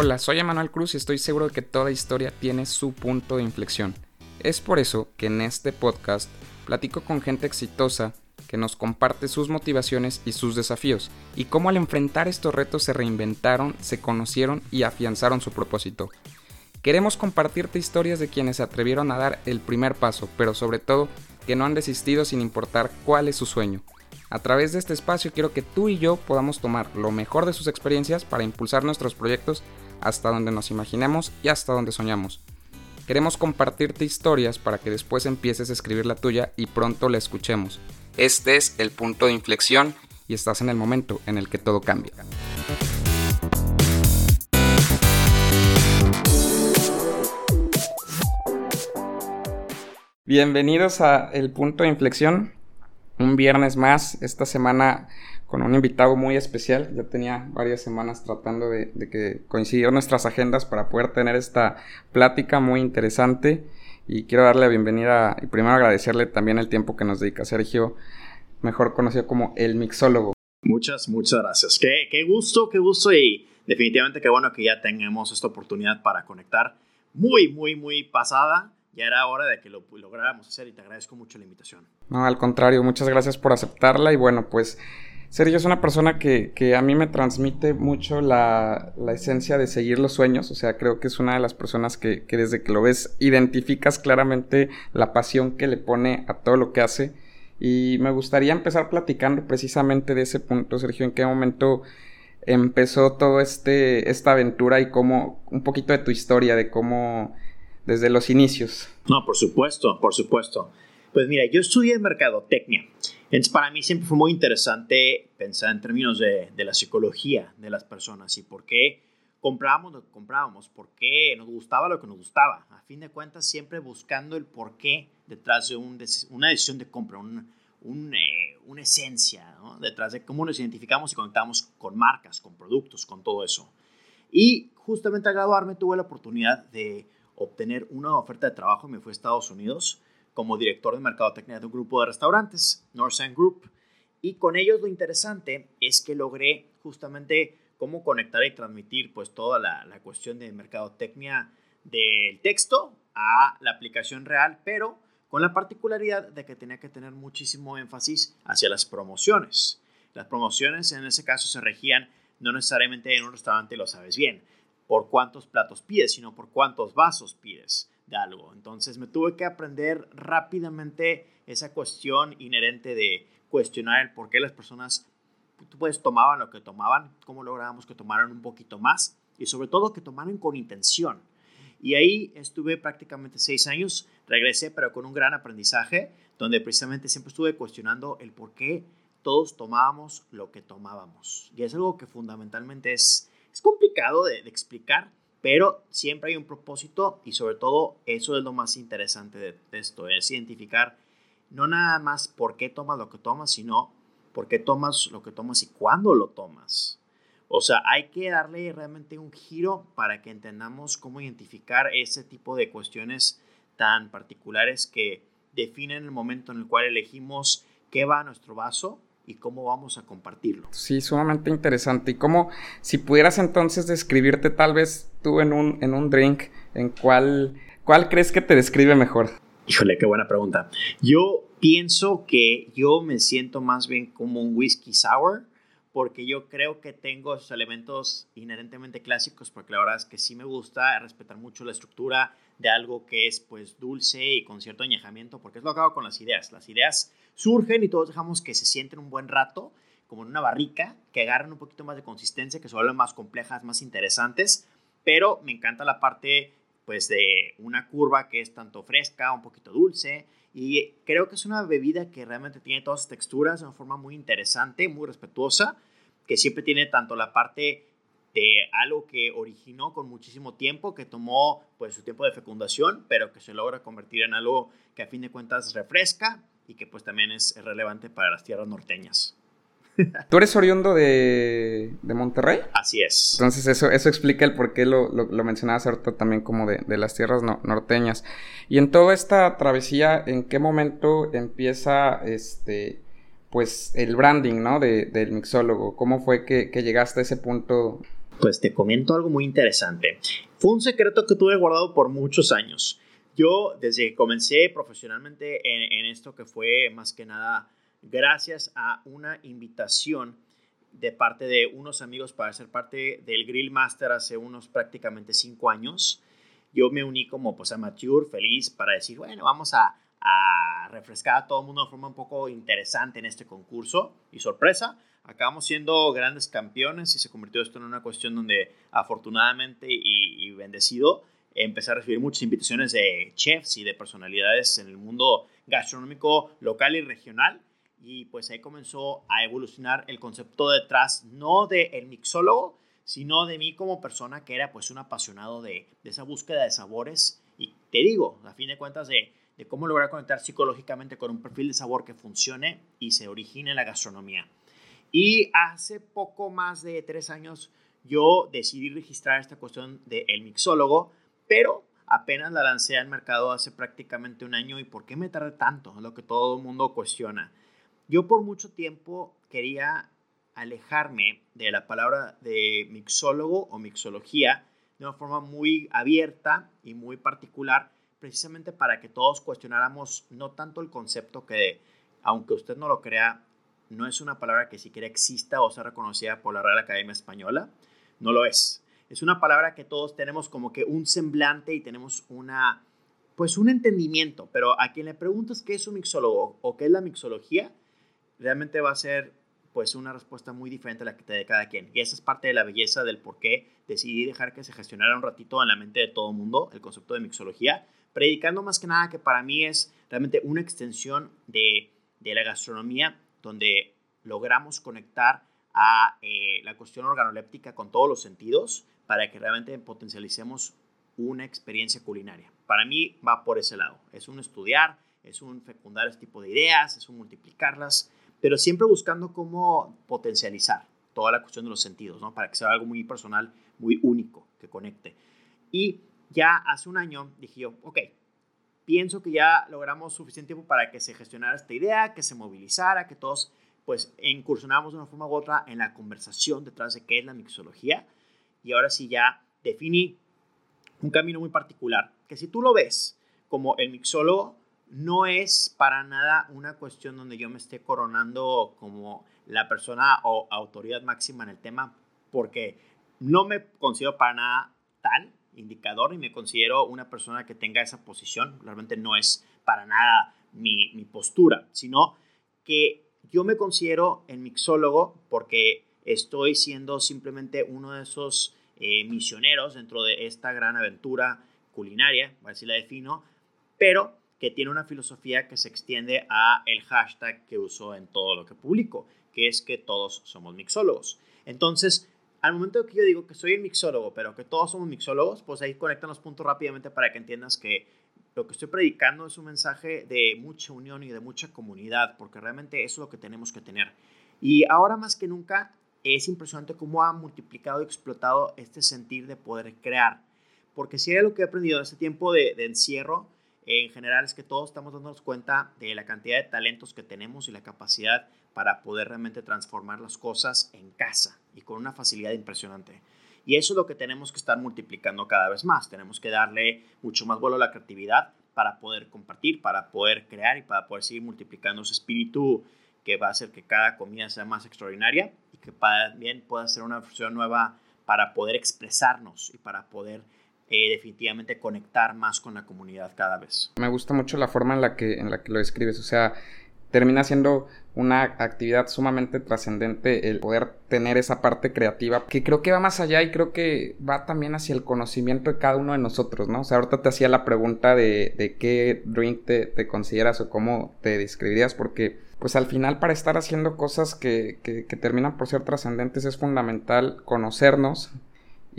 Hola, soy Emanuel Cruz y estoy seguro de que toda historia tiene su punto de inflexión. Es por eso que en este podcast platico con gente exitosa que nos comparte sus motivaciones y sus desafíos, y cómo al enfrentar estos retos se reinventaron, se conocieron y afianzaron su propósito. Queremos compartirte historias de quienes se atrevieron a dar el primer paso, pero sobre todo que no han desistido sin importar cuál es su sueño. A través de este espacio quiero que tú y yo podamos tomar lo mejor de sus experiencias para impulsar nuestros proyectos hasta donde nos imaginemos y hasta donde soñamos. Queremos compartirte historias para que después empieces a escribir la tuya y pronto la escuchemos. Este es el punto de inflexión y estás en el momento en el que todo cambia. Bienvenidos a El Punto de Inflexión. Un viernes más, esta semana con un invitado muy especial. Ya tenía varias semanas tratando de, que coincidieran nuestras agendas para poder tener esta plática muy interesante. Y quiero darle la bienvenida y primero agradecerle también el tiempo que nos dedica Sergio, mejor conocido como el mixólogo. Muchas, muchas gracias. Qué, qué gusto, qué gusto y definitivamente qué bueno que ya tengamos esta oportunidad para conectar muy, muy, muy pasada ya era hora de que lo lográramos hacer y te agradezco mucho la invitación. No, al contrario, muchas gracias por aceptarla y bueno, pues Sergio es una persona que, a mí me transmite mucho la, esencia de seguir los sueños, o sea, creo que es una de las personas que, desde que lo ves identificas claramente la pasión que le pone a todo lo que hace. Y me gustaría empezar platicando precisamente de ese punto, Sergio, en qué momento empezó todo este esta aventura y cómo un poquito de tu historia, de cómo desde los inicios. No, por supuesto, por supuesto. Pues mira, yo estudié mercadotecnia. Entonces, para mí siempre fue muy interesante pensar en términos de, la psicología de las personas y por qué comprábamos lo que comprábamos, por qué nos gustaba lo que nos gustaba. A fin de cuentas, siempre buscando el por qué detrás de una decisión de compra, eh, una esencia detrás de cómo nos identificamos y conectamos con marcas, con productos, con todo eso. Y justamente al graduarme tuve la oportunidad de obtener una oferta de trabajo me fui a Estados Unidos como director de mercadotecnia de un grupo de restaurantes, Northside Group. Y con ellos lo interesante es que logré justamente cómo conectar y transmitir pues toda la, la cuestión de mercadotecnia del texto a la aplicación real, pero con la particularidad de que tenía que tener muchísimo énfasis hacia las promociones. Las promociones en ese caso se regían no necesariamente en un restaurante, lo sabes bien, por cuántos platos pides, sino por cuántos vasos pides de algo. Entonces me tuve que aprender rápidamente esa cuestión inherente de cuestionar el por qué las personas pues, tomaban lo que tomaban, cómo lográbamos que tomaran un poquito más y sobre todo que tomaran con intención. Y ahí estuve prácticamente seis años, regresé pero con un gran aprendizaje, donde precisamente siempre estuve cuestionando el por qué todos tomábamos lo que tomábamos. Y es algo que fundamentalmente es, es complicado de, de explicar, pero siempre hay un propósito y sobre todo eso es lo más interesante de, esto, es identificar no nada más por qué tomas lo que tomas, sino por qué tomas lo que tomas y cuándo lo tomas. O sea, hay que darle realmente un giro para que entendamos cómo identificar ese tipo de cuestiones tan particulares que definen el momento en el cual elegimos qué va a nuestro vaso y cómo vamos a compartirlo. Sí, sumamente interesante. Y cómo, si pudieras entonces describirte tal vez tú en un, en un drink, ¿en cuál, cuál crees que te describe mejor? Híjole, qué buena pregunta. Yo pienso que yo me siento más bien como un whisky sour porque yo creo que tengo esos elementos inherentemente clásicos, porque la verdad es que sí me gusta respetar mucho la estructura de algo que es pues dulce y con cierto añejamiento, porque es lo que hago con las ideas. Las ideas surgen y todos dejamos que se sienten un buen rato, como en una barrica, que agarren un poquito más de consistencia, que se vuelven más complejas, más interesantes, pero me encanta la parte pues de una curva que es tanto fresca, un poquito dulce, y creo que es una bebida que realmente tiene todas las texturas de una forma muy interesante, muy respetuosa, que siempre tiene tanto la parte de algo que originó con muchísimo tiempo, que tomó pues su tiempo de fecundación, pero que se logra convertir en algo que a fin de cuentas refresca y que pues también es relevante para las tierras norteñas. ¿Tú eres oriundo de, de Monterrey? Así es. Entonces eso, eso explica el por qué lo, lo, mencionabas ahorita también como de, de las tierras norteñas. Y en toda esta travesía, ¿en qué momento empieza este pues el branding, ¿no? De, del mixólogo. ¿Cómo fue que, que llegaste a ese punto Pues te comento algo muy interesante. Fue un secreto que tuve guardado por muchos años. Yo, desde que comencé profesionalmente en, esto, que fue más que nada gracias a una invitación de parte de unos amigos para ser parte del Grill Master hace unos prácticamente cinco años, yo me uní como pues amateur, feliz, para decir, bueno, vamos a, a refrescar a todo el mundo de forma un poco interesante en este concurso. Y sorpresa, acabamos siendo grandes campeones y se convirtió esto en una cuestión donde afortunadamente y, bendecido empecé a recibir muchas invitaciones de chefs y de personalidades en el mundo gastronómico local y regional. Y pues ahí comenzó a evolucionar el concepto detrás, no del el mixólogo, sino de mí como persona que era pues un apasionado de, de esa búsqueda de sabores. Y te digo, a fin de cuentas, de de cómo lograr conectar psicológicamente con un perfil de sabor que funcione y se origine en la gastronomía. Y hace poco más de tres años yo decidí registrar esta cuestión del el mixólogo, pero apenas la lancé al mercado hace prácticamente un año. ¿Y por qué me tardé tanto? Es lo que todo el mundo cuestiona. Yo por mucho tiempo quería alejarme de la palabra de mixólogo o mixología de una forma muy abierta y muy particular precisamente para que todos cuestionáramos no tanto el concepto que, aunque usted no lo crea, no es una palabra que siquiera exista o sea reconocida por la Real Academia Española, no lo es. Es una palabra que todos tenemos como que un semblante y tenemos una, pues un entendimiento, pero a quien le preguntas qué es un mixólogo o qué es la mixología, realmente va a ser pues una respuesta muy diferente a la que te dé cada quien. Y esa es parte de la belleza del por qué decidí dejar que se gestionara un ratito en la mente de todo el mundo el concepto de mixología, predicando más que nada que para mí es realmente una extensión de, de la gastronomía donde logramos conectar a eh, la cuestión organoléptica con todos los sentidos para que realmente potencialicemos una experiencia culinaria. Para mí va por ese lado. Es un estudiar, es un fecundar este tipo de ideas, es un multiplicarlas, pero siempre buscando cómo potencializar toda la cuestión de los sentidos, ¿no? Para que sea algo muy personal, muy único, que conecte. Y ya hace un año dije yo, ok, pienso que ya logramos suficiente tiempo para que se gestionara esta idea, que se movilizara, que todos pues incursionamos de una forma u otra en la conversación detrás de qué es la mixología. Y ahora sí ya definí un camino muy particular, que si tú lo ves como el mixólogo, no es para nada una cuestión donde yo me esté coronando como la persona o autoridad máxima en el tema, porque no me considero para nada tal indicador y me considero una persona que tenga esa posición. Realmente no es para nada mi, postura, sino que yo me considero el mixólogo porque estoy siendo simplemente uno de esos eh, misioneros dentro de esta gran aventura culinaria, a ver si la defino, pero que tiene una filosofía que se extiende a el hashtag que uso en todo lo que publico, que es que todos somos mixólogos. Entonces, al momento que yo digo que soy el mixólogo, pero que todos somos mixólogos, pues ahí conectan los puntos rápidamente para que entiendas que lo que estoy predicando es un mensaje de mucha unión y de mucha comunidad, porque realmente eso es lo que tenemos que tener. Y ahora más que nunca es impresionante cómo ha multiplicado y explotado este sentir de poder crear. Porque si hay algo que he aprendido en este tiempo de encierro, en general es que todos estamos dándonos cuenta de la cantidad de talentos que tenemos y la capacidad para poder realmente transformar las cosas en casa y con una facilidad impresionante. Y eso es lo que tenemos que estar multiplicando cada vez más. Tenemos que darle mucho más vuelo a la creatividad para poder compartir, para poder crear y para poder seguir multiplicando ese espíritu que va a hacer que cada comida sea más extraordinaria y que también pueda ser una versión nueva para poder expresarnos y para poder eh, definitivamente conectar más con la comunidad cada vez. Me gusta mucho la forma en la que, en la que lo describes, o sea, termina siendo una actividad sumamente trascendente el poder tener esa parte creativa que creo que va más allá y creo que va también hacia el conocimiento de cada uno de nosotros, ¿no? O sea, ahorita te hacía la pregunta de, de qué drink te, te, consideras o cómo te describirías porque pues al final para estar haciendo cosas que, que, que terminan por ser trascendentes es fundamental conocernos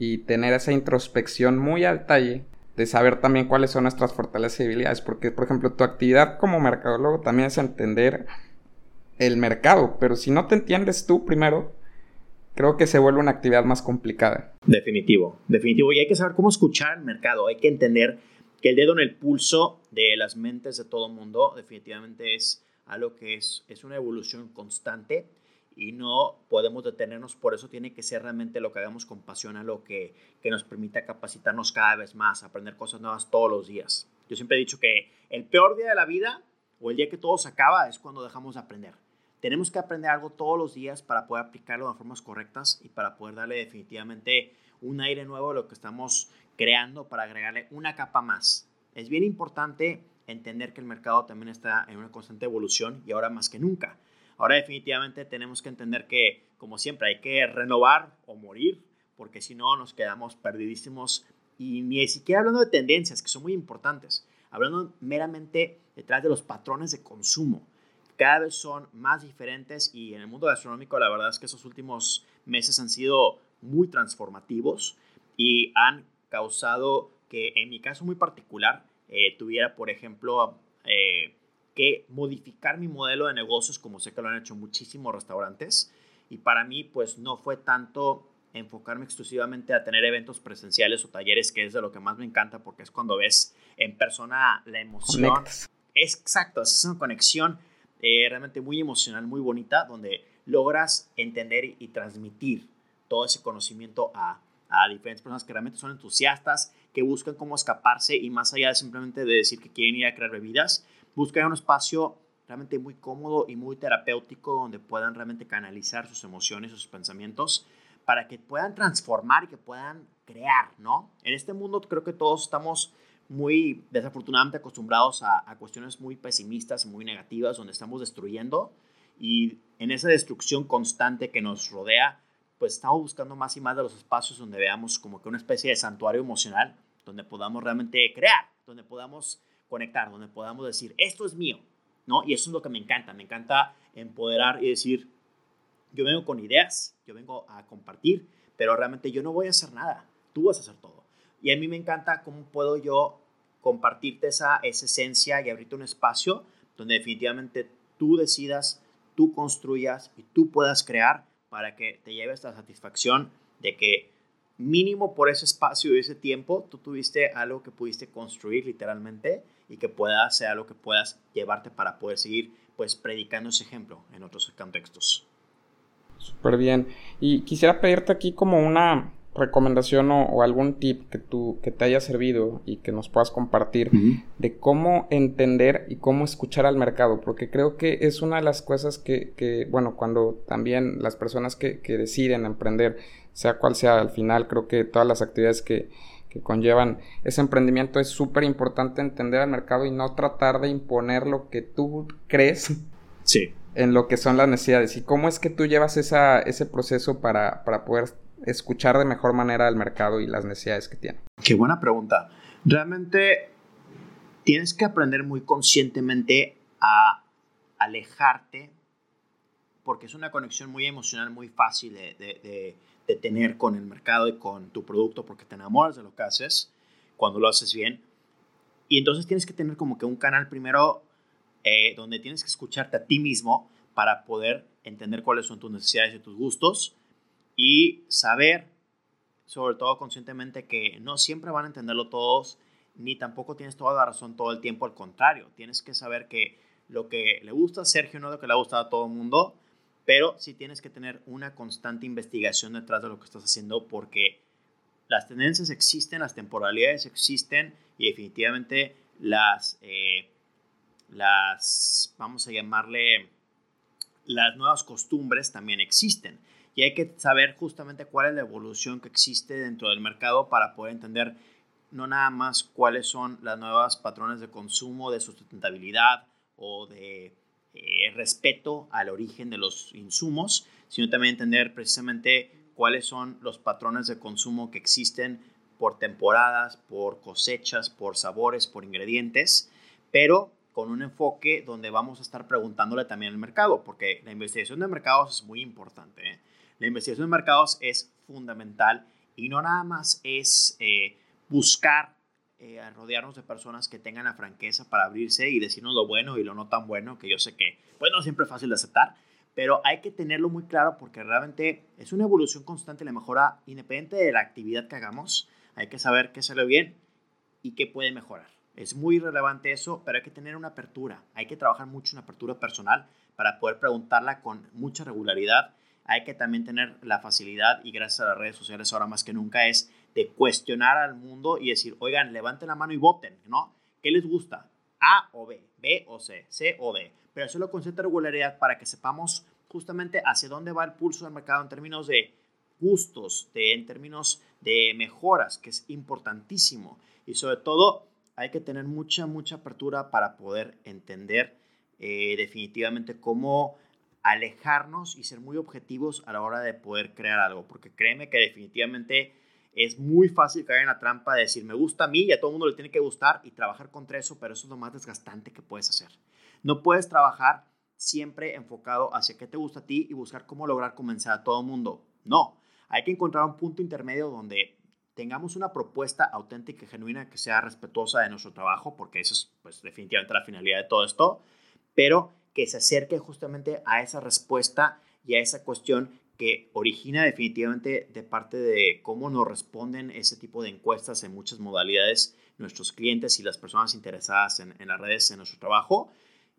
y tener esa introspección muy al detalle de saber también cuáles son nuestras fortalezas y debilidades, porque por ejemplo tu actividad como mercadólogo también es entender el mercado, pero si no te entiendes tú primero, creo que se vuelve una actividad más complicada. Definitivo, definitivo, y hay que saber cómo escuchar el mercado, hay que entender que el dedo en el pulso de las mentes de todo el mundo definitivamente es algo que es, es una evolución constante y no podemos detenernos, por eso tiene que ser realmente lo que hagamos con pasión, a lo que, que nos permita capacitarnos cada vez más, aprender cosas nuevas todos los días. Yo siempre he dicho que el peor día de la vida o el día que todo se acaba es cuando dejamos de aprender. Tenemos que aprender algo todos los días para poder aplicarlo de formas correctas y para poder darle definitivamente un aire nuevo a lo que estamos creando para agregarle una capa más. Es bien importante entender que el mercado también está en una constante evolución y ahora más que nunca. Ahora definitivamente tenemos que entender que, como siempre, hay que renovar o morir, porque si no nos quedamos perdidísimos y ni siquiera hablando de tendencias, que son muy importantes, hablando meramente detrás de los patrones de consumo. Cada vez son más diferentes y en el mundo gastronómico la verdad es que esos últimos meses han sido muy transformativos y han causado que en mi caso muy particular eh, tuviera, por ejemplo, eh, que modificar mi modelo de negocios, como sé que lo han hecho muchísimos restaurantes. Y para mí, pues no fue tanto enfocarme exclusivamente a tener eventos presenciales o talleres, que es de lo que más me encanta, porque es cuando ves en persona la emoción. Exacto, es una conexión eh, realmente muy emocional, muy bonita, donde logras entender y, transmitir todo ese conocimiento a, a diferentes personas que realmente son entusiastas, que buscan cómo escaparse y más allá de simplemente de decir que quieren ir a crear bebidas, buscar un espacio realmente muy cómodo y muy terapéutico donde puedan realmente canalizar sus emociones, sus pensamientos, para que puedan transformar y que puedan crear, ¿no? En este mundo creo que todos estamos muy desafortunadamente acostumbrados a, a cuestiones muy pesimistas, muy negativas, donde estamos destruyendo y en esa destrucción constante que nos rodea, pues estamos buscando más y más de los espacios donde veamos como que una especie de santuario emocional, donde podamos realmente crear, donde podamos conectar, donde podamos decir, esto es mío, ¿no? Y eso es lo que me encanta, me encanta empoderar y decir, yo vengo con ideas, yo vengo a compartir, pero realmente yo no voy a hacer nada, tú vas a hacer todo. Y a mí me encanta cómo puedo yo compartirte esa, esa esencia y abrirte un espacio donde definitivamente tú decidas, tú construyas y tú puedas crear para que te lleves la satisfacción de que mínimo por ese espacio y ese tiempo tú tuviste algo que pudiste construir literalmente y que pueda ser algo que puedas llevarte para poder seguir pues predicando ese ejemplo en otros contextos. Súper bien. Y quisiera pedirte aquí como una recomendación o, algún tip que, tú, que te haya servido y que nos puedas compartir de cómo entender y cómo escuchar al mercado, porque creo que es una de las cosas que, que bueno, cuando también las personas que, que deciden emprender, sea cual sea al final, creo que todas las actividades que, que conllevan ese emprendimiento, es súper importante entender al mercado y no tratar de imponer lo que tú crees sí. en lo que son las necesidades. ¿Y cómo es que tú llevas esa, ese proceso para, para poder escuchar de mejor manera al mercado y las necesidades que tiene? Qué buena pregunta. Realmente tienes que aprender muy conscientemente a alejarte porque es una conexión muy emocional, muy fácil de, de de tener con el mercado y con tu producto porque te enamoras de lo que haces cuando lo haces bien. Y entonces tienes que tener como que un canal primero eh, donde tienes que escucharte a ti mismo para poder entender cuáles son tus necesidades y tus gustos y saber, sobre todo conscientemente, que no siempre van a entenderlo todos, ni tampoco tienes toda la razón todo el tiempo, al contrario, tienes que saber que lo que le gusta a Sergio no es lo que le gusta a todo el mundo pero sí tienes que tener una constante investigación detrás de lo que estás haciendo porque las tendencias existen, las temporalidades existen y definitivamente las, eh, las, vamos a llamarle, las nuevas costumbres también existen. Y hay que saber justamente cuál es la evolución que existe dentro del mercado para poder entender no nada más cuáles son las nuevas patrones de consumo, de sustentabilidad o de eh, respeto al origen de los insumos, sino también entender precisamente cuáles son los patrones de consumo que existen por temporadas, por cosechas, por sabores, por ingredientes, pero con un enfoque donde vamos a estar preguntándole también al mercado, porque la investigación de mercados es muy importante. ¿eh? La investigación de mercados es fundamental y no nada más es eh, buscar eh, a rodearnos de personas que tengan la franqueza para abrirse y decirnos lo bueno y lo no tan bueno, que yo sé que, bueno, no siempre es fácil de aceptar, pero hay que tenerlo muy claro porque realmente es una evolución constante, la mejora independiente de la actividad que hagamos, hay que saber qué sale bien y qué puede mejorar. Es muy relevante eso, pero hay que tener una apertura. Hay que trabajar mucho en apertura personal para poder preguntarla con mucha regularidad. Hay que también tener la facilidad, y gracias a las redes sociales ahora más que nunca, es de cuestionar al mundo y decir, oigan, levanten la mano y voten, ¿no? ¿Qué les gusta? A o B, B o C, C o D. Pero hacerlo con cierta regularidad para que sepamos justamente hacia dónde va el pulso del mercado en términos de gustos, de, en términos de mejoras, que es importantísimo. Y sobre todo, hay que tener mucha, mucha apertura para poder entender eh, definitivamente cómo alejarnos y ser muy objetivos a la hora de poder crear algo. Porque créeme que definitivamente es muy fácil caer en la trampa de decir, me gusta a mí y a todo mundo le tiene que gustar y trabajar contra eso, pero eso es lo más desgastante que puedes hacer. No puedes trabajar siempre enfocado hacia qué te gusta a ti y buscar cómo lograr convencer a todo el mundo. No, hay que encontrar un punto intermedio donde tengamos una propuesta auténtica y genuina que sea respetuosa de nuestro trabajo, porque eso es pues, definitivamente la finalidad de todo esto, pero que se acerque justamente a esa respuesta y a esa cuestión que origina definitivamente de parte de cómo nos responden ese tipo de encuestas en muchas modalidades nuestros clientes y las personas interesadas en, en las redes en nuestro trabajo,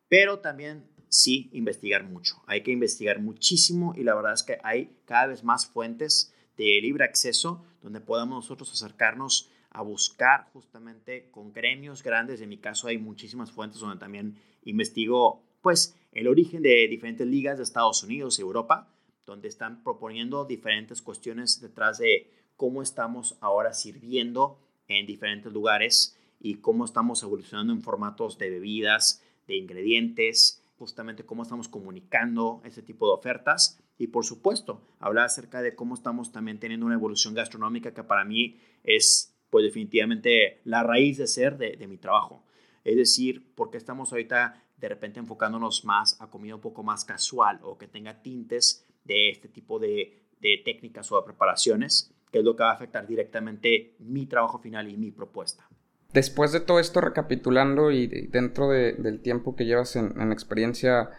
pero también sí investigar mucho. Hay que investigar muchísimo y la verdad es que hay cada vez más fuentes de libre acceso donde podamos nosotros acercarnos a buscar justamente con gremios grandes. En mi caso hay muchísimas fuentes donde también investigo pues el origen de diferentes ligas de Estados Unidos y Europa donde están proponiendo diferentes cuestiones detrás de cómo estamos ahora sirviendo en diferentes lugares y cómo estamos evolucionando en formatos de bebidas, de ingredientes, justamente cómo estamos comunicando ese tipo de ofertas y por supuesto hablar acerca de cómo estamos también teniendo una evolución gastronómica que para mí es pues definitivamente la raíz de ser de, de mi trabajo. Es decir, porque estamos ahorita de repente enfocándonos más a comida un poco más casual o que tenga tintes de este tipo de, técnicas o de preparaciones, que es lo que va a afectar directamente mi trabajo final y mi propuesta. Después de todo esto, recapitulando y dentro del tiempo que llevas en, experiencia,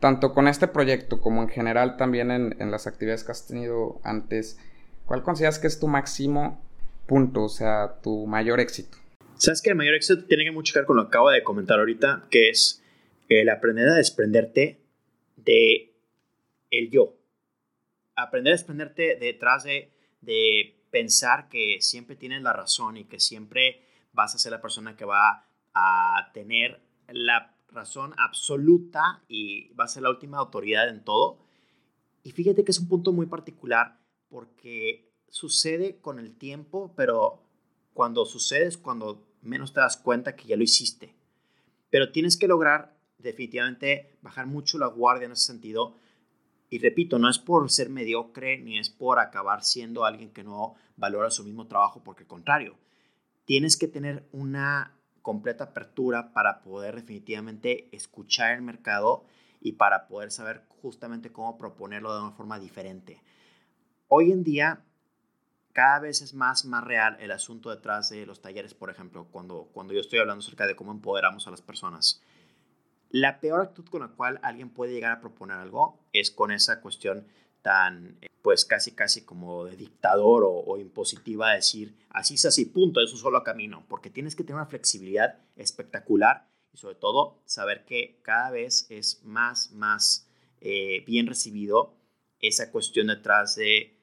tanto con este proyecto como en general también en, en, las actividades que has tenido antes, ¿cuál consideras que es tu máximo punto, o sea, tu mayor éxito? Sabes que el mayor éxito tiene que mucho que ver con lo que acabo de comentar ahorita, que es el aprender a desprenderte de el yo. Aprender a desprenderte detrás de, de pensar que siempre tienes la razón y que siempre vas a ser la persona que va a tener la razón absoluta y va a ser la última autoridad en todo. Y fíjate que es un punto muy particular porque sucede con el tiempo, pero cuando sucede es cuando menos te das cuenta que ya lo hiciste. Pero tienes que lograr definitivamente bajar mucho la guardia en ese sentido y repito, no es por ser mediocre ni es por acabar siendo alguien que no valora su mismo trabajo, porque al contrario, tienes que tener una completa apertura para poder definitivamente escuchar el mercado y para poder saber justamente cómo proponerlo de una forma diferente. Hoy en día, cada vez es más, más real el asunto detrás de los talleres, por ejemplo, cuando, cuando yo estoy hablando acerca de cómo empoderamos a las personas. La peor actitud con la cual alguien puede llegar a proponer algo es con esa cuestión tan, pues casi, casi como de dictador o, impositiva, decir, así es así, punto, es un solo camino, porque tienes que tener una flexibilidad espectacular y sobre todo saber que cada vez es más, más eh, bien recibido esa cuestión detrás de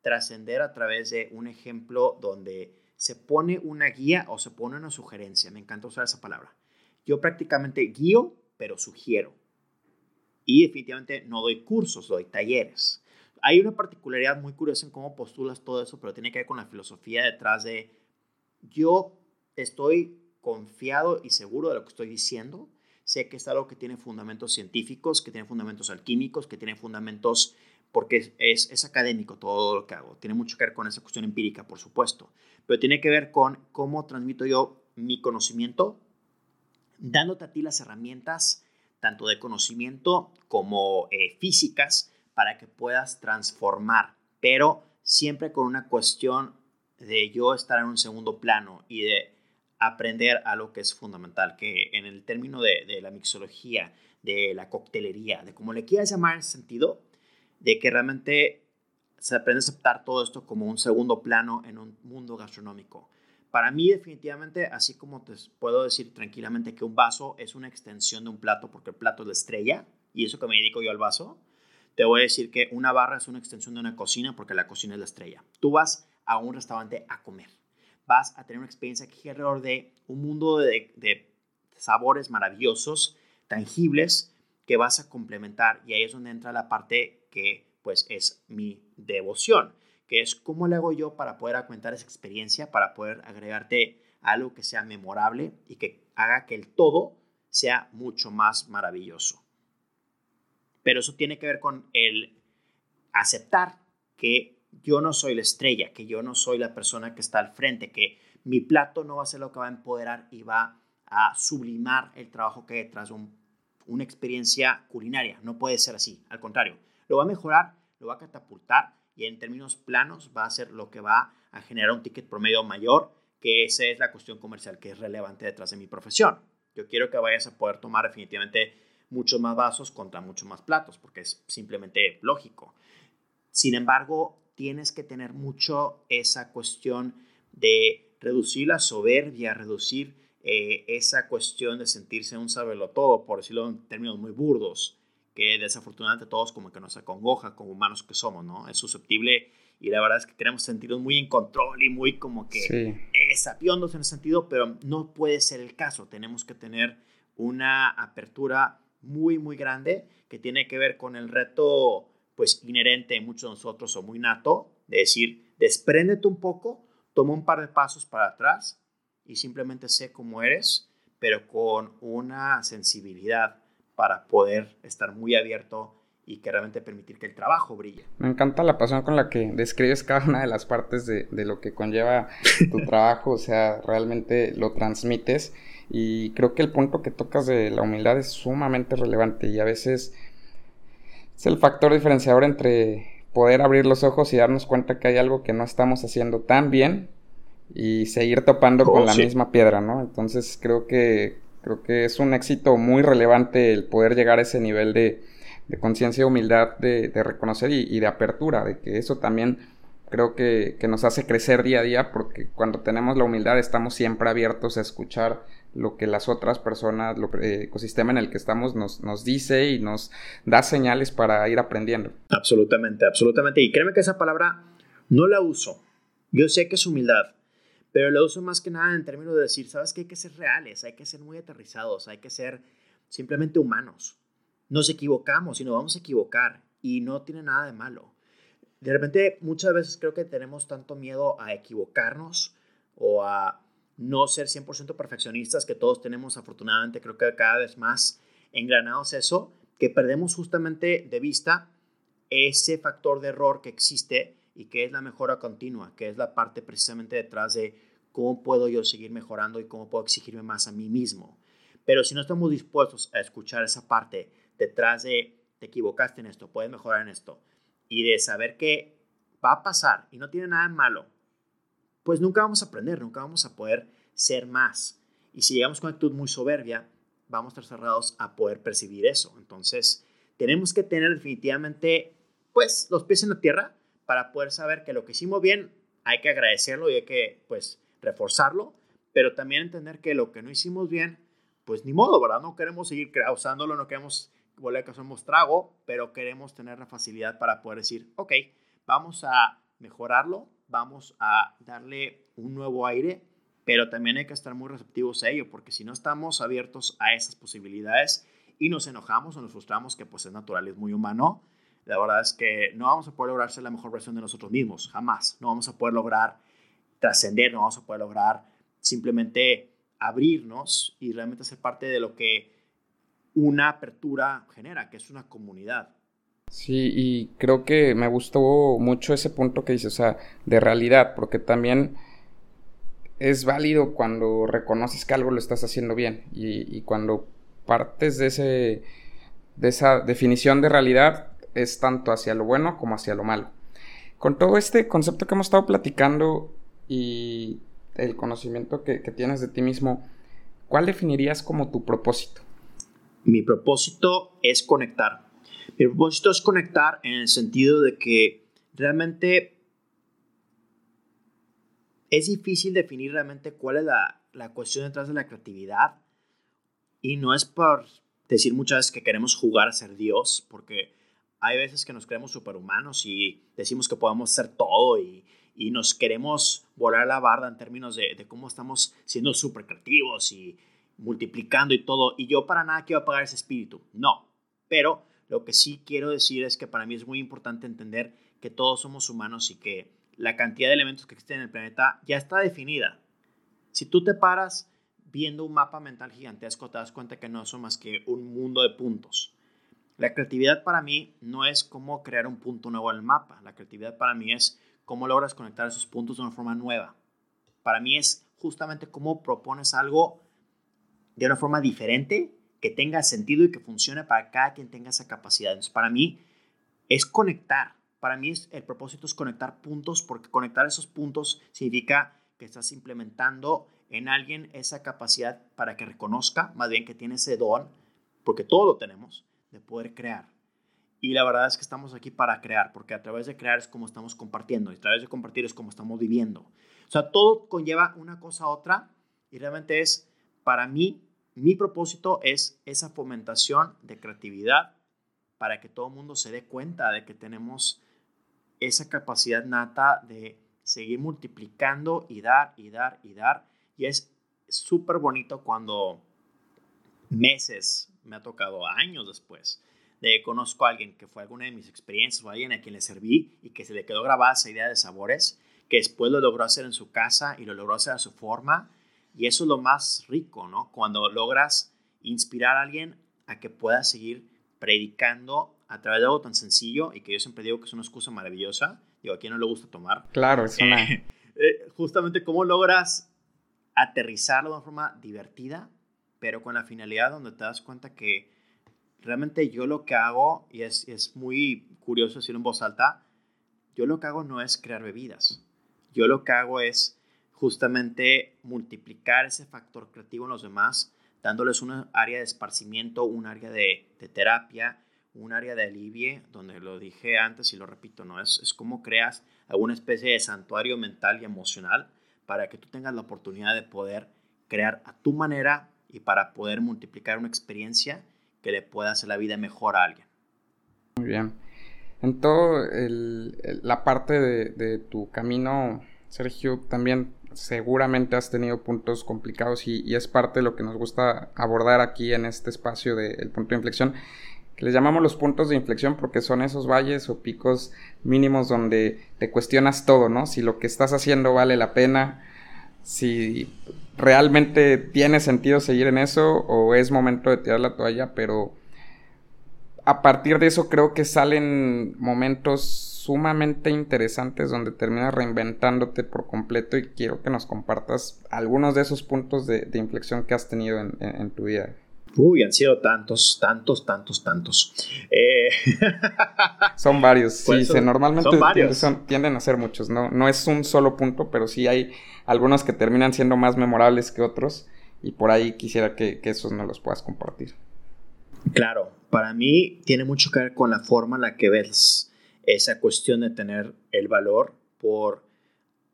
trascender a través de un ejemplo donde se pone una guía o se pone una sugerencia. Me encanta usar esa palabra. Yo prácticamente guío pero sugiero. Y definitivamente no doy cursos, doy talleres. Hay una particularidad muy curiosa en cómo postulas todo eso, pero tiene que ver con la filosofía detrás de yo estoy confiado y seguro de lo que estoy diciendo. Sé que es algo que tiene fundamentos científicos, que tiene fundamentos alquímicos, que tiene fundamentos porque es, es, académico todo lo que hago. Tiene mucho que ver con esa cuestión empírica, por supuesto, pero tiene que ver con cómo transmito yo mi conocimiento dándote a ti las herramientas tanto de conocimiento como eh, físicas para que puedas transformar, pero siempre con una cuestión de yo estar en un segundo plano y de aprender a lo que es fundamental, que en el término de, de la mixología, de la coctelería, de como le quieras llamar en sentido, de que realmente se aprende a aceptar todo esto como un segundo plano en un mundo gastronómico. Para mí definitivamente, así como te puedo decir tranquilamente que un vaso es una extensión de un plato porque el plato es la estrella y eso que me dedico yo al vaso, te voy a decir que una barra es una extensión de una cocina porque la cocina es la estrella. Tú vas a un restaurante a comer. Vas a tener una experiencia que gira alrededor de un mundo de, de sabores maravillosos, tangibles, que vas a complementar. Y ahí es donde entra la parte que pues es mi devoción que es cómo le hago yo para poder aumentar esa experiencia, para poder agregarte algo que sea memorable y que haga que el todo sea mucho más maravilloso. Pero eso tiene que ver con el aceptar que yo no soy la estrella, que yo no soy la persona que está al frente, que mi plato no va a ser lo que va a empoderar y va a sublimar el trabajo que hay detrás de una experiencia culinaria. No puede ser así, al contrario, lo va a mejorar, lo va a catapultar y en términos planos va a ser lo que va a generar un ticket promedio mayor, que esa es la cuestión comercial que es relevante detrás de mi profesión. Yo quiero que vayas a poder tomar definitivamente muchos más vasos contra muchos más platos, porque es simplemente lógico. Sin embargo, tienes que tener mucho esa cuestión de reducir la soberbia, reducir eh, esa cuestión de sentirse un sabelo todo, por decirlo en términos muy burdos que desafortunadamente todos como que nos acongoja como humanos que somos, ¿no? Es susceptible y la verdad es que queremos sentirnos muy en control y muy como que sí. sapiondos en ese sentido, pero no puede ser el caso. Tenemos que tener una apertura muy, muy grande que tiene que ver con el reto pues inherente en muchos de nosotros o muy nato, de decir, despréndete un poco, toma un par de pasos para atrás y simplemente sé cómo eres, pero con una sensibilidad para poder estar muy abierto y que realmente permitir que el trabajo brille. Me encanta la pasión con la que describes cada una de las partes de, de lo que conlleva tu trabajo, o sea, realmente lo transmites y creo que el punto que tocas de la humildad es sumamente relevante y a veces es el factor diferenciador entre poder abrir los ojos y darnos cuenta que hay algo que no estamos haciendo tan bien y seguir topando con oh, la misma piedra, ¿no? Entonces creo que Creo que es un éxito muy relevante el poder llegar a ese nivel de, conciencia y humildad, de, reconocer y, de apertura, de que eso también creo que, nos hace crecer día a día porque cuando tenemos la humildad estamos siempre abiertos a escuchar lo que las otras personas, el ecosistema en el que estamos nos, nos dice y nos da señales para ir aprendiendo. Absolutamente, absolutamente. Y créeme que esa palabra no la uso. Yo sé que es humildad, pero lo uso más que nada en términos de decir, ¿sabes qué? Hay que ser reales, hay que ser muy aterrizados, hay que ser simplemente humanos. Nos equivocamos y nos vamos a equivocar y no tiene nada de malo. De repente, muchas veces creo que tenemos tanto miedo a equivocarnos o a no ser 100% perfeccionistas, que todos tenemos afortunadamente, creo que cada vez más engranados eso, que perdemos justamente de vista ese factor de error que existe y que es la mejora continua, que es la parte precisamente detrás de cómo puedo yo seguir mejorando y cómo puedo exigirme más a mí mismo. Pero si no estamos dispuestos a escuchar esa parte detrás de te equivocaste en esto, puedes mejorar en esto, y de saber que va a pasar y no tiene nada de malo, pues nunca vamos a aprender, nunca vamos a poder ser más. Y si llegamos con actitud muy soberbia, vamos a estar cerrados a poder percibir eso. Entonces, tenemos que tener definitivamente, pues, los pies en la tierra para poder saber que lo que hicimos bien hay que agradecerlo y hay que, pues, reforzarlo, pero también entender que lo que no hicimos bien, pues ni modo, ¿verdad? No queremos seguir usándolo, no queremos volver que somos trago, pero queremos tener la facilidad para poder decir, ok, vamos a mejorarlo, vamos a darle un nuevo aire, pero también hay que estar muy receptivos a ello, porque si no estamos abiertos a esas posibilidades y nos enojamos o nos frustramos, que pues es natural, es muy humano, la verdad es que no vamos a poder lograr ser la mejor versión de nosotros mismos, jamás. No vamos a poder lograr trascender, no vamos a poder lograr simplemente abrirnos y realmente ser parte de lo que una apertura genera, que es una comunidad. Sí, y creo que me gustó mucho ese punto que dices, o sea, de realidad, porque también es válido cuando reconoces que algo lo estás haciendo bien y, cuando partes de, ese, de esa definición de realidad es tanto hacia lo bueno como hacia lo malo. Con todo este concepto que hemos estado platicando, y el conocimiento que, tienes de ti mismo, ¿cuál definirías como tu propósito? Mi propósito es conectar. Mi propósito es conectar en el sentido de que realmente es difícil definir realmente cuál es la, la cuestión detrás de la creatividad. Y no es por decir muchas veces que queremos jugar a ser Dios, porque hay veces que nos creemos superhumanos y decimos que podemos hacer todo y, y nos queremos volar la barda en términos de, de cómo estamos siendo súper creativos y multiplicando y todo. Y yo para nada quiero apagar ese espíritu, no. Pero lo que sí quiero decir es que para mí es muy importante entender que todos somos humanos y que la cantidad de elementos que existen en el planeta ya está definida. Si tú te paras viendo un mapa mental gigantesco, te das cuenta que no son más que un mundo de puntos. La creatividad para mí no es cómo crear un punto nuevo el mapa. La creatividad para mí es cómo logras conectar esos puntos de una forma nueva. Para mí es justamente cómo propones algo de una forma diferente, que tenga sentido y que funcione para cada quien tenga esa capacidad. Entonces, para mí es conectar. Para mí es, el propósito es conectar puntos porque conectar esos puntos significa que estás implementando en alguien esa capacidad para que reconozca, más bien que tiene ese don, porque todo lo tenemos, de poder crear. Y la verdad es que estamos aquí para crear, porque a través de crear es como estamos compartiendo, y a través de compartir es como estamos viviendo. O sea, todo conlleva una cosa a otra, y realmente es, para mí, mi propósito es esa fomentación de creatividad para que todo el mundo se dé cuenta de que tenemos esa capacidad nata de seguir multiplicando y dar y dar y dar. Y es súper bonito cuando meses, me ha tocado años después, de conozco a alguien que fue alguna de mis experiencias o alguien a quien le serví y que se le quedó grabada esa idea de sabores, que después lo logró hacer en su casa y lo logró hacer a su forma. Y eso es lo más rico, ¿no? Cuando logras inspirar a alguien a que pueda seguir predicando a través de algo tan sencillo y que yo siempre digo que es una excusa maravillosa. Digo, a quien no le gusta tomar. Claro, es una... Eh, justamente cómo logras aterrizarlo de una forma divertida, pero con la finalidad donde te das cuenta que realmente yo lo que hago, y es, es muy curioso decirlo en voz alta, yo lo que hago no es crear bebidas. Yo lo que hago es justamente multiplicar ese factor creativo en los demás, dándoles una área de esparcimiento, un área de, de terapia, un área de alivie, donde lo dije antes y lo repito, ¿no? Es, es como creas alguna especie de santuario mental y emocional para que tú tengas la oportunidad de poder crear a tu manera y para poder multiplicar una experiencia que le pueda hacer la vida mejor a alguien. Muy bien. En todo la parte de, de, tu camino, Sergio, también seguramente has tenido puntos complicados y, es parte de lo que nos gusta abordar aquí en este espacio del punto de inflexión que les llamamos los puntos de inflexión porque son esos valles o picos mínimos donde te cuestionas todo, ¿no? Si lo que estás haciendo vale la pena, si realmente tiene sentido seguir en eso o es momento de tirar la toalla, pero a partir de eso creo que salen momentos sumamente interesantes donde terminas reinventándote por completo y quiero que nos compartas algunos de esos puntos de, inflexión que has tenido en tu vida. Uy, han sido tantos, tantos, tantos, tantos. Eh, son varios, sí, normalmente Tienden, a ser muchos, ¿no? No es un solo punto, pero sí hay algunos que terminan siendo más memorables que otros y por ahí quisiera que, esos no los puedas compartir. Claro, para mí tiene mucho que ver con la forma en la que ves esa cuestión de tener el valor por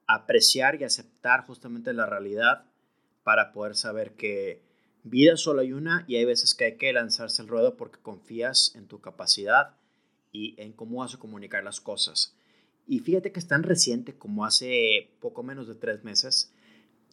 apreciar y aceptar justamente la realidad para poder saber que Vida solo hay una y hay veces que hay que lanzarse al ruedo porque confías en tu capacidad y en cómo vas a comunicar las cosas. Y fíjate que es tan reciente como hace poco menos de tres meses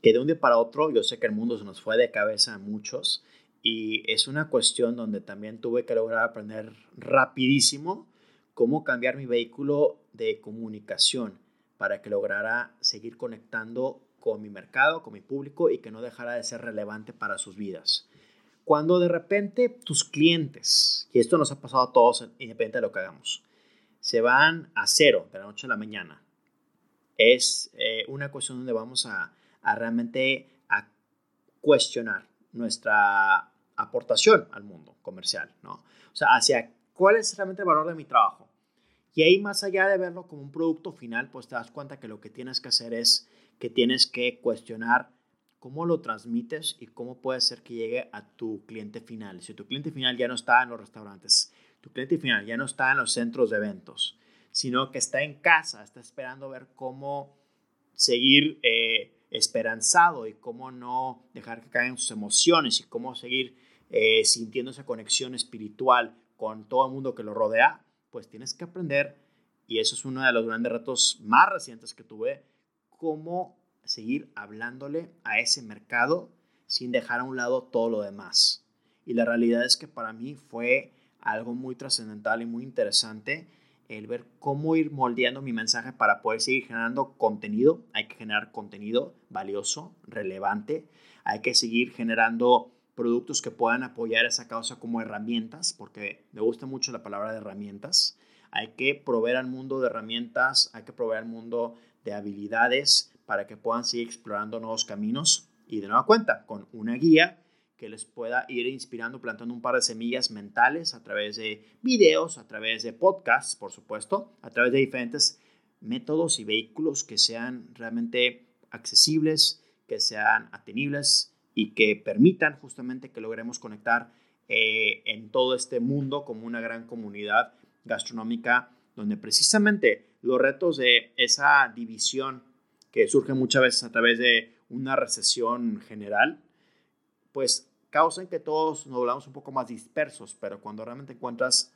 que de un día para otro yo sé que el mundo se nos fue de cabeza a muchos y es una cuestión donde también tuve que lograr aprender rapidísimo cómo cambiar mi vehículo de comunicación para que lograra seguir conectando con mi mercado, con mi público y que no dejara de ser relevante para sus vidas. Cuando de repente tus clientes, y esto nos ha pasado a todos independientemente de lo que hagamos, se van a cero de la noche a la mañana, es eh, una cuestión donde vamos a, a realmente a cuestionar nuestra aportación al mundo comercial, ¿no? O sea, hacia cuál es realmente el valor de mi trabajo. Y ahí más allá de verlo como un producto final, pues te das cuenta que lo que tienes que hacer es que tienes que cuestionar cómo lo transmites y cómo puede ser que llegue a tu cliente final. Si tu cliente final ya no está en los restaurantes, tu cliente final ya no está en los centros de eventos, sino que está en casa, está esperando ver cómo seguir eh, esperanzado y cómo no dejar que caigan sus emociones y cómo seguir eh, sintiendo esa conexión espiritual con todo el mundo que lo rodea, pues tienes que aprender, y eso es uno de los grandes retos más recientes que tuve, cómo seguir hablándole a ese mercado sin dejar a un lado todo lo demás. Y la realidad es que para mí fue algo muy trascendental y muy interesante el ver cómo ir moldeando mi mensaje para poder seguir generando contenido. Hay que generar contenido valioso, relevante. Hay que seguir generando productos que puedan apoyar esa causa como herramientas, porque me gusta mucho la palabra de herramientas. Hay que proveer al mundo de herramientas, hay que proveer al mundo de habilidades para que puedan seguir explorando nuevos caminos y de nueva cuenta con una guía que les pueda ir inspirando, plantando un par de semillas mentales a través de videos, a través de podcasts, por supuesto, a través de diferentes métodos y vehículos que sean realmente accesibles, que sean atenibles y que permitan justamente que logremos conectar eh, en todo este mundo como una gran comunidad gastronómica donde precisamente los retos de esa división que surge muchas veces a través de una recesión general, pues causan que todos nos volvamos un poco más dispersos, pero cuando realmente encuentras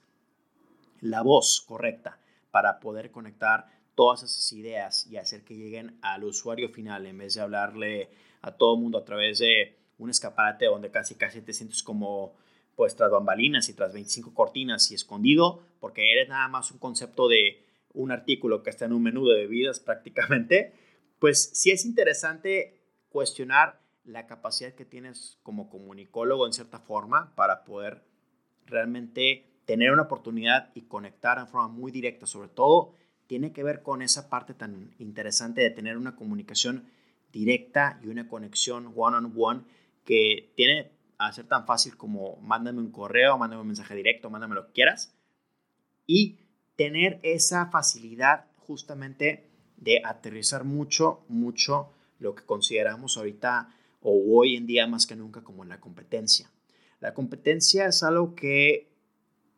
la voz correcta para poder conectar todas esas ideas y hacer que lleguen al usuario final en vez de hablarle a todo el mundo a través de un escaparate donde casi casi te sientes como pues tras bambalinas y tras 25 cortinas y escondido porque eres nada más un concepto de un artículo que está en un menú de bebidas prácticamente, pues sí es interesante cuestionar la capacidad que tienes como comunicólogo en cierta forma para poder realmente tener una oportunidad y conectar en forma muy directa. Sobre todo, tiene que ver con esa parte tan interesante de tener una comunicación directa y una conexión one-on-one -on -one que tiene a ser tan fácil como mándame un correo, mándame un mensaje directo, mándame lo que quieras. Y tener esa facilidad justamente de aterrizar mucho, mucho lo que consideramos ahorita o hoy en día más que nunca como la competencia. La competencia es algo que,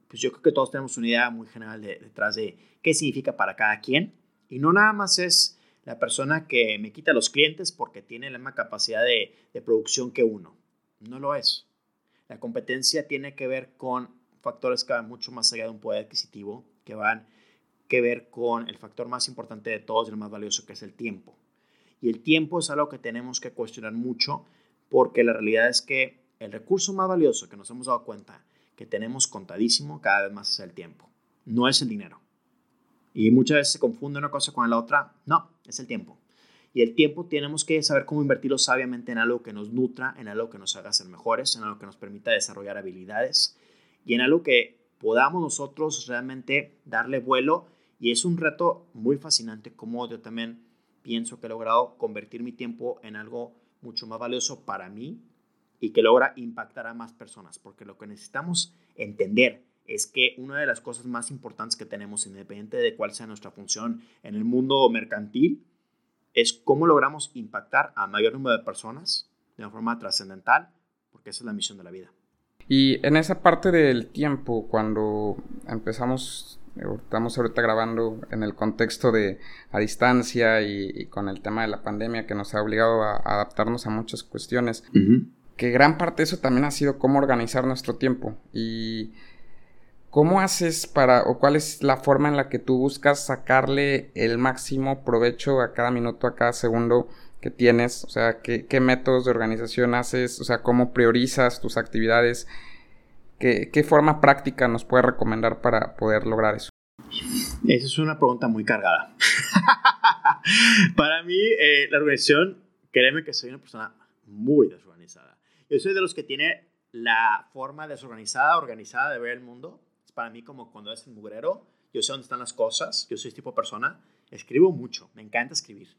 pues yo creo que todos tenemos una idea muy general detrás de qué significa para cada quien. Y no nada más es la persona que me quita los clientes porque tiene la misma capacidad de, de producción que uno. No lo es. La competencia tiene que ver con factores que van mucho más allá de un poder adquisitivo, que van que ver con el factor más importante de todos y el más valioso, que es el tiempo. Y el tiempo es algo que tenemos que cuestionar mucho porque la realidad es que el recurso más valioso que nos hemos dado cuenta que tenemos contadísimo cada vez más es el tiempo, no es el dinero. Y muchas veces se confunde una cosa con la otra, no, es el tiempo. Y el tiempo tenemos que saber cómo invertirlo sabiamente en algo que nos nutra, en algo que nos haga ser mejores, en algo que nos permita desarrollar habilidades y en algo que podamos nosotros realmente darle vuelo. Y es un reto muy fascinante como yo también pienso que he logrado convertir mi tiempo en algo mucho más valioso para mí y que logra impactar a más personas, porque lo que necesitamos entender es que una de las cosas más importantes que tenemos, independiente de cuál sea nuestra función en el mundo mercantil, es cómo logramos impactar a mayor número de personas de una forma trascendental, porque esa es la misión de la vida. Y en esa parte del tiempo, cuando empezamos Estamos ahorita grabando en el contexto de a distancia y, con el tema de la pandemia que nos ha obligado a, adaptarnos a muchas cuestiones. Que gran parte de eso también ha sido cómo organizar nuestro tiempo. Y cómo haces para, o cuál es la forma en la que tú buscas sacarle el máximo provecho a cada minuto, a cada segundo que tienes. O sea, qué, qué métodos de organización haces, o sea, cómo priorizas tus actividades ¿Qué, forma práctica nos puede recomendar para poder lograr eso? Esa es una pregunta muy cargada. para mí, eh, la organización, créeme que soy una persona muy desorganizada. Yo soy de los que tiene la forma desorganizada, organizada de ver el mundo. Es para mí como cuando es el mugrero. Yo sé dónde están las cosas. Yo soy este tipo de persona. Escribo mucho. Me encanta escribir.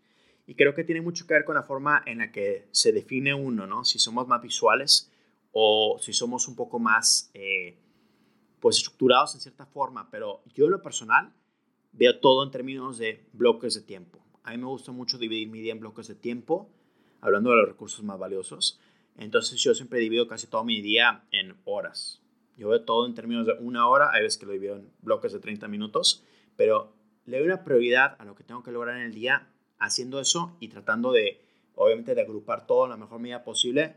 Y creo que tiene mucho que ver con la forma en la que se define uno, ¿no? Si somos más visuales, o si somos un poco más eh, pues estructurados en cierta forma, pero yo en lo personal veo todo en términos de bloques de tiempo. A mí me gusta mucho dividir mi día en bloques de tiempo, hablando de los recursos más valiosos. Entonces yo siempre divido casi todo mi día en horas. Yo veo todo en términos de una hora, hay veces que lo divido en bloques de 30 minutos, pero le doy una prioridad a lo que tengo que lograr en el día haciendo eso y tratando de, obviamente, de agrupar todo en la mejor medida posible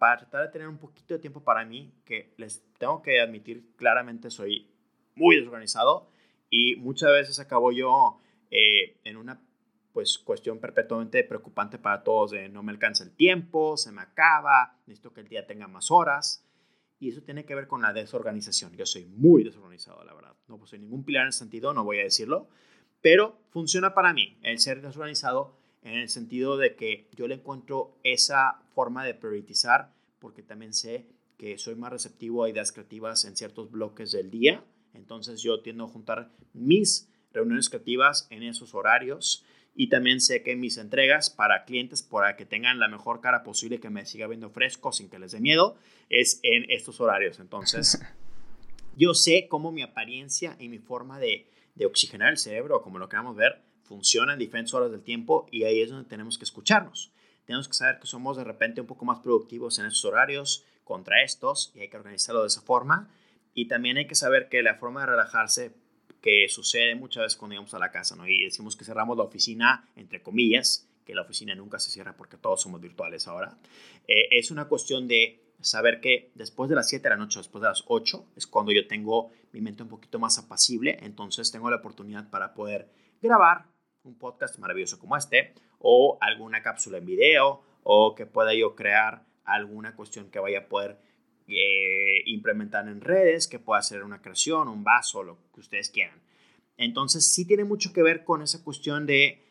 para tratar de tener un poquito de tiempo para mí, que les tengo que admitir claramente soy muy desorganizado y muchas veces acabo yo eh, en una pues cuestión perpetuamente preocupante para todos de no me alcanza el tiempo, se me acaba, necesito que el día tenga más horas y eso tiene que ver con la desorganización. Yo soy muy desorganizado, la verdad. No soy ningún pilar en ese sentido, no voy a decirlo, pero funciona para mí el ser desorganizado en el sentido de que yo le encuentro esa forma de priorizar porque también sé que soy más receptivo a ideas creativas en ciertos bloques del día. Entonces yo tiendo a juntar mis reuniones creativas en esos horarios y también sé que mis entregas para clientes, para que tengan la mejor cara posible, que me siga viendo fresco sin que les dé miedo, es en estos horarios. Entonces, yo sé cómo mi apariencia y mi forma de, de oxigenar el cerebro, como lo queramos ver, funciona en diferentes horas del tiempo y ahí es donde tenemos que escucharnos. Tenemos que saber que somos de repente un poco más productivos en esos horarios contra estos y hay que organizarlo de esa forma. Y también hay que saber que la forma de relajarse que sucede muchas veces cuando íbamos a la casa, ¿no? Y decimos que cerramos la oficina, entre comillas, que la oficina nunca se cierra porque todos somos virtuales ahora. Eh, es una cuestión de saber que después de las 7 de la noche, después de las 8, es cuando yo tengo mi mente un poquito más apacible, entonces tengo la oportunidad para poder grabar un podcast maravilloso como este, o alguna cápsula en video, o que pueda yo crear alguna cuestión que vaya a poder eh, implementar en redes, que pueda ser una creación, un vaso, lo que ustedes quieran. Entonces sí tiene mucho que ver con esa cuestión de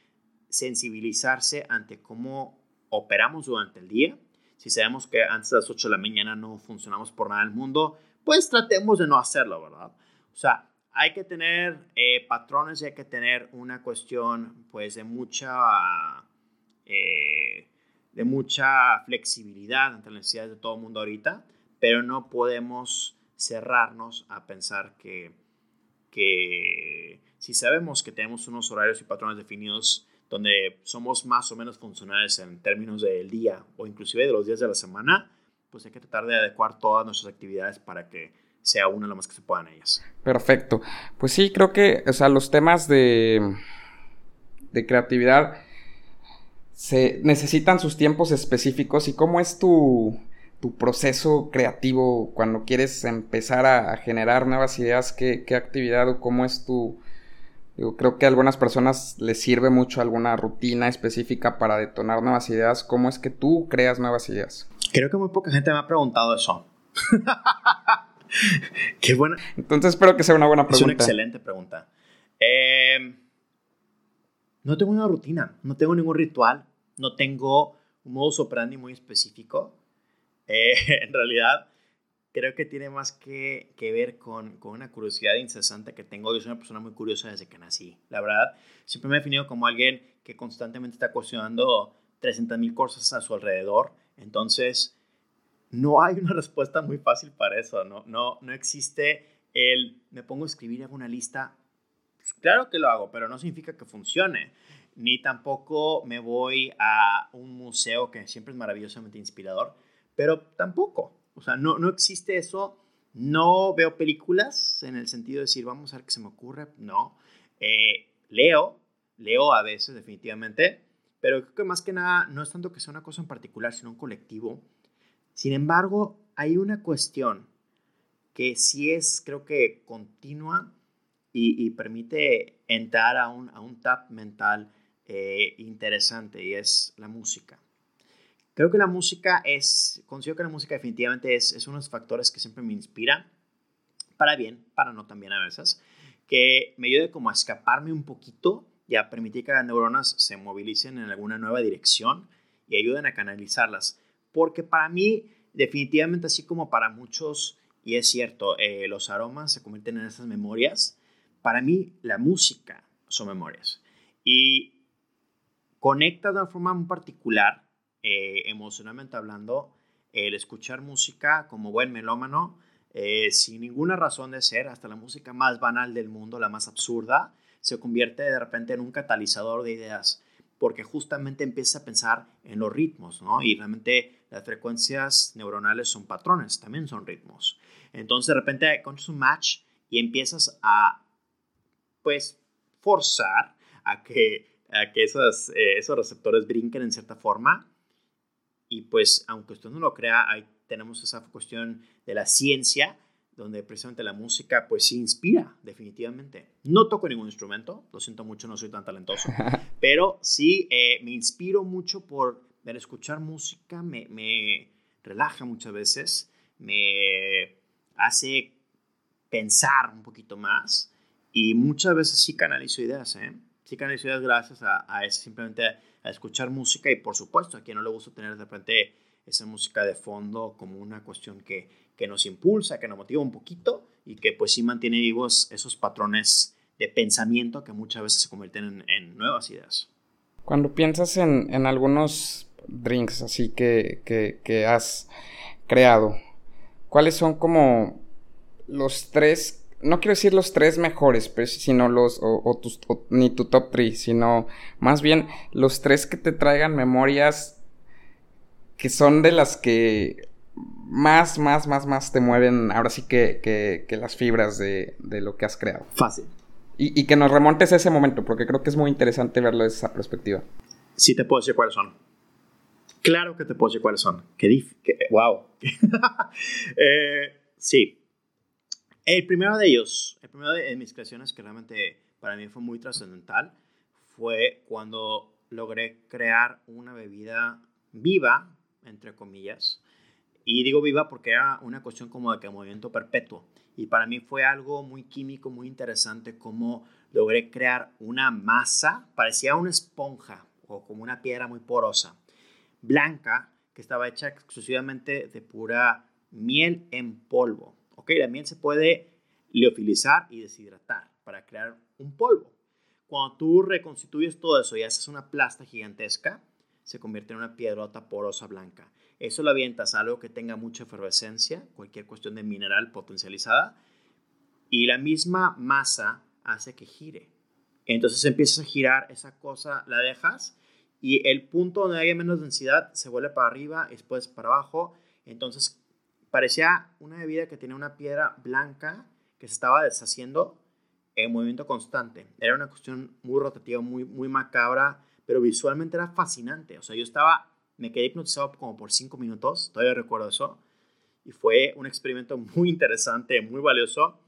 sensibilizarse ante cómo operamos durante el día. Si sabemos que antes de las 8 de la mañana no funcionamos por nada del mundo, pues tratemos de no hacerlo, ¿verdad? O sea, hay que tener eh, patrones y hay que tener una cuestión pues de mucha, eh, de mucha flexibilidad ante las necesidades de todo el mundo ahorita pero no podemos cerrarnos a pensar que, que si sabemos que tenemos unos horarios y patrones definidos donde somos más o menos funcionales en términos del día o inclusive de los días de la semana, pues hay que tratar de adecuar todas nuestras actividades para que sea una lo más que se puedan ellas. Perfecto. Pues sí, creo que, o sea, los temas de, de creatividad se necesitan sus tiempos específicos y cómo es tu, tu proceso creativo cuando quieres empezar a, generar nuevas ideas? ¿Qué, actividad o cómo es tu... Yo creo que a algunas personas les sirve mucho alguna rutina específica para detonar nuevas ideas. ¿Cómo es que tú creas nuevas ideas? Creo que muy poca gente me ha preguntado eso. Qué buena. Entonces espero que sea una buena pregunta. Es una excelente pregunta. Em, no tengo una rutina, no tengo ningún ritual, no tengo un modo operandi muy específico. Eh, en realidad, creo que tiene más que, que ver con, con, una curiosidad incesante que tengo. Yo soy una persona muy curiosa desde que nací. La verdad, siempre me he definido como alguien que constantemente está cuestionando 300.000 cosas a su alrededor. Entonces, no hay una respuesta muy fácil para eso. No, no, no existe el me pongo a escribir y una lista. Pues claro que lo hago, pero no significa que funcione. Ni tampoco me voy a un museo que siempre es maravillosamente inspirador pero tampoco, o sea, no, no existe eso. No veo películas en el sentido de decir, vamos a ver qué se me ocurre. No. Eh, leo, leo a veces, definitivamente, pero creo que más que nada no es tanto que sea una cosa en particular, sino un colectivo. Sin embargo, hay una cuestión que sí es, creo que, continua y, permite entrar a un, a un tap mental eh, interesante y es la música. Creo que la música es, considero que la música definitivamente es, es uno de los factores que siempre me inspira, para bien, para no también a veces, que me ayude como a escaparme un poquito y a permitir que las neuronas se movilicen en alguna nueva dirección y ayuden a canalizarlas. Porque para mí, definitivamente, así como para muchos, y es cierto, eh, los aromas se convierten en esas memorias, para mí la música son memorias. Y conecta de una forma muy particular eh, emocionalmente hablando, el escuchar música como buen melómano, eh, sin ninguna razón de ser, hasta la música más banal del mundo, la más absurda, se convierte de repente en un catalizador de ideas, porque justamente empieza a pensar en los ritmos, ¿no? Y realmente las frecuencias neuronales son patrones, también son ritmos. Entonces de repente encuentras un match y empiezas a, pues, forzar a que a que esos, eh, esos receptores brinquen en cierta forma. Y pues, aunque usted no lo crea, ahí tenemos esa cuestión de la ciencia, donde precisamente la música pues sí inspira, definitivamente. No toco ningún instrumento, lo siento mucho, no soy tan talentoso, pero sí eh, me inspiro mucho por ver, escuchar música, me, me relaja muchas veces, me hace pensar un poquito más y muchas veces sí canalizo ideas, ¿eh? Sí canalizo ideas gracias a, a eso, simplemente a escuchar música y por supuesto a quien no le gusta tener de repente esa música de fondo como una cuestión que, que nos impulsa, que nos motiva un poquito y que pues sí mantiene vivos esos patrones de pensamiento que muchas veces se convierten en, nuevas ideas. Cuando piensas en, en algunos drinks así que, que, que has creado, ¿cuáles son como los tres, no quiero decir los tres mejores, pero sino los, o, tus, ni tu top three, sino más bien los tres que te traigan memorias que son de las que más, más, más, más te mueven ahora sí que, que, las fibras de, de, lo que has creado. Fácil. Y, y, que nos remontes a ese momento, porque creo que es muy interesante verlo desde esa perspectiva. Sí te puedo decir cuáles son. Claro que te puedo decir cuáles son. Qué dif... wow. eh, sí, el primero de ellos, el primero de mis creaciones que realmente para mí fue muy trascendental, fue cuando logré crear una bebida viva, entre comillas. Y digo viva porque era una cuestión como de movimiento perpetuo. Y para mí fue algo muy químico, muy interesante, como logré crear una masa, parecía una esponja o como una piedra muy porosa, blanca, que estaba hecha exclusivamente de pura miel en polvo. ¿ok? La miel se puede liofilizar y deshidratar para crear un polvo. Cuando tú reconstituyes todo eso y haces una plasta gigantesca, se convierte en una piedrota porosa blanca. Eso lo avientas a algo que tenga mucha efervescencia, cualquier cuestión de mineral potencializada, y la misma masa hace que gire. Entonces empiezas a girar esa cosa, la dejas, y el punto donde haya menos densidad se vuelve para arriba y después para abajo. Entonces Parecía una bebida que tenía una piedra blanca que se estaba deshaciendo en movimiento constante. Era una cuestión muy rotativa, muy, muy macabra, pero visualmente era fascinante. O sea, yo estaba, me quedé hipnotizado como por cinco minutos, todavía recuerdo eso. Y fue un experimento muy interesante, muy valioso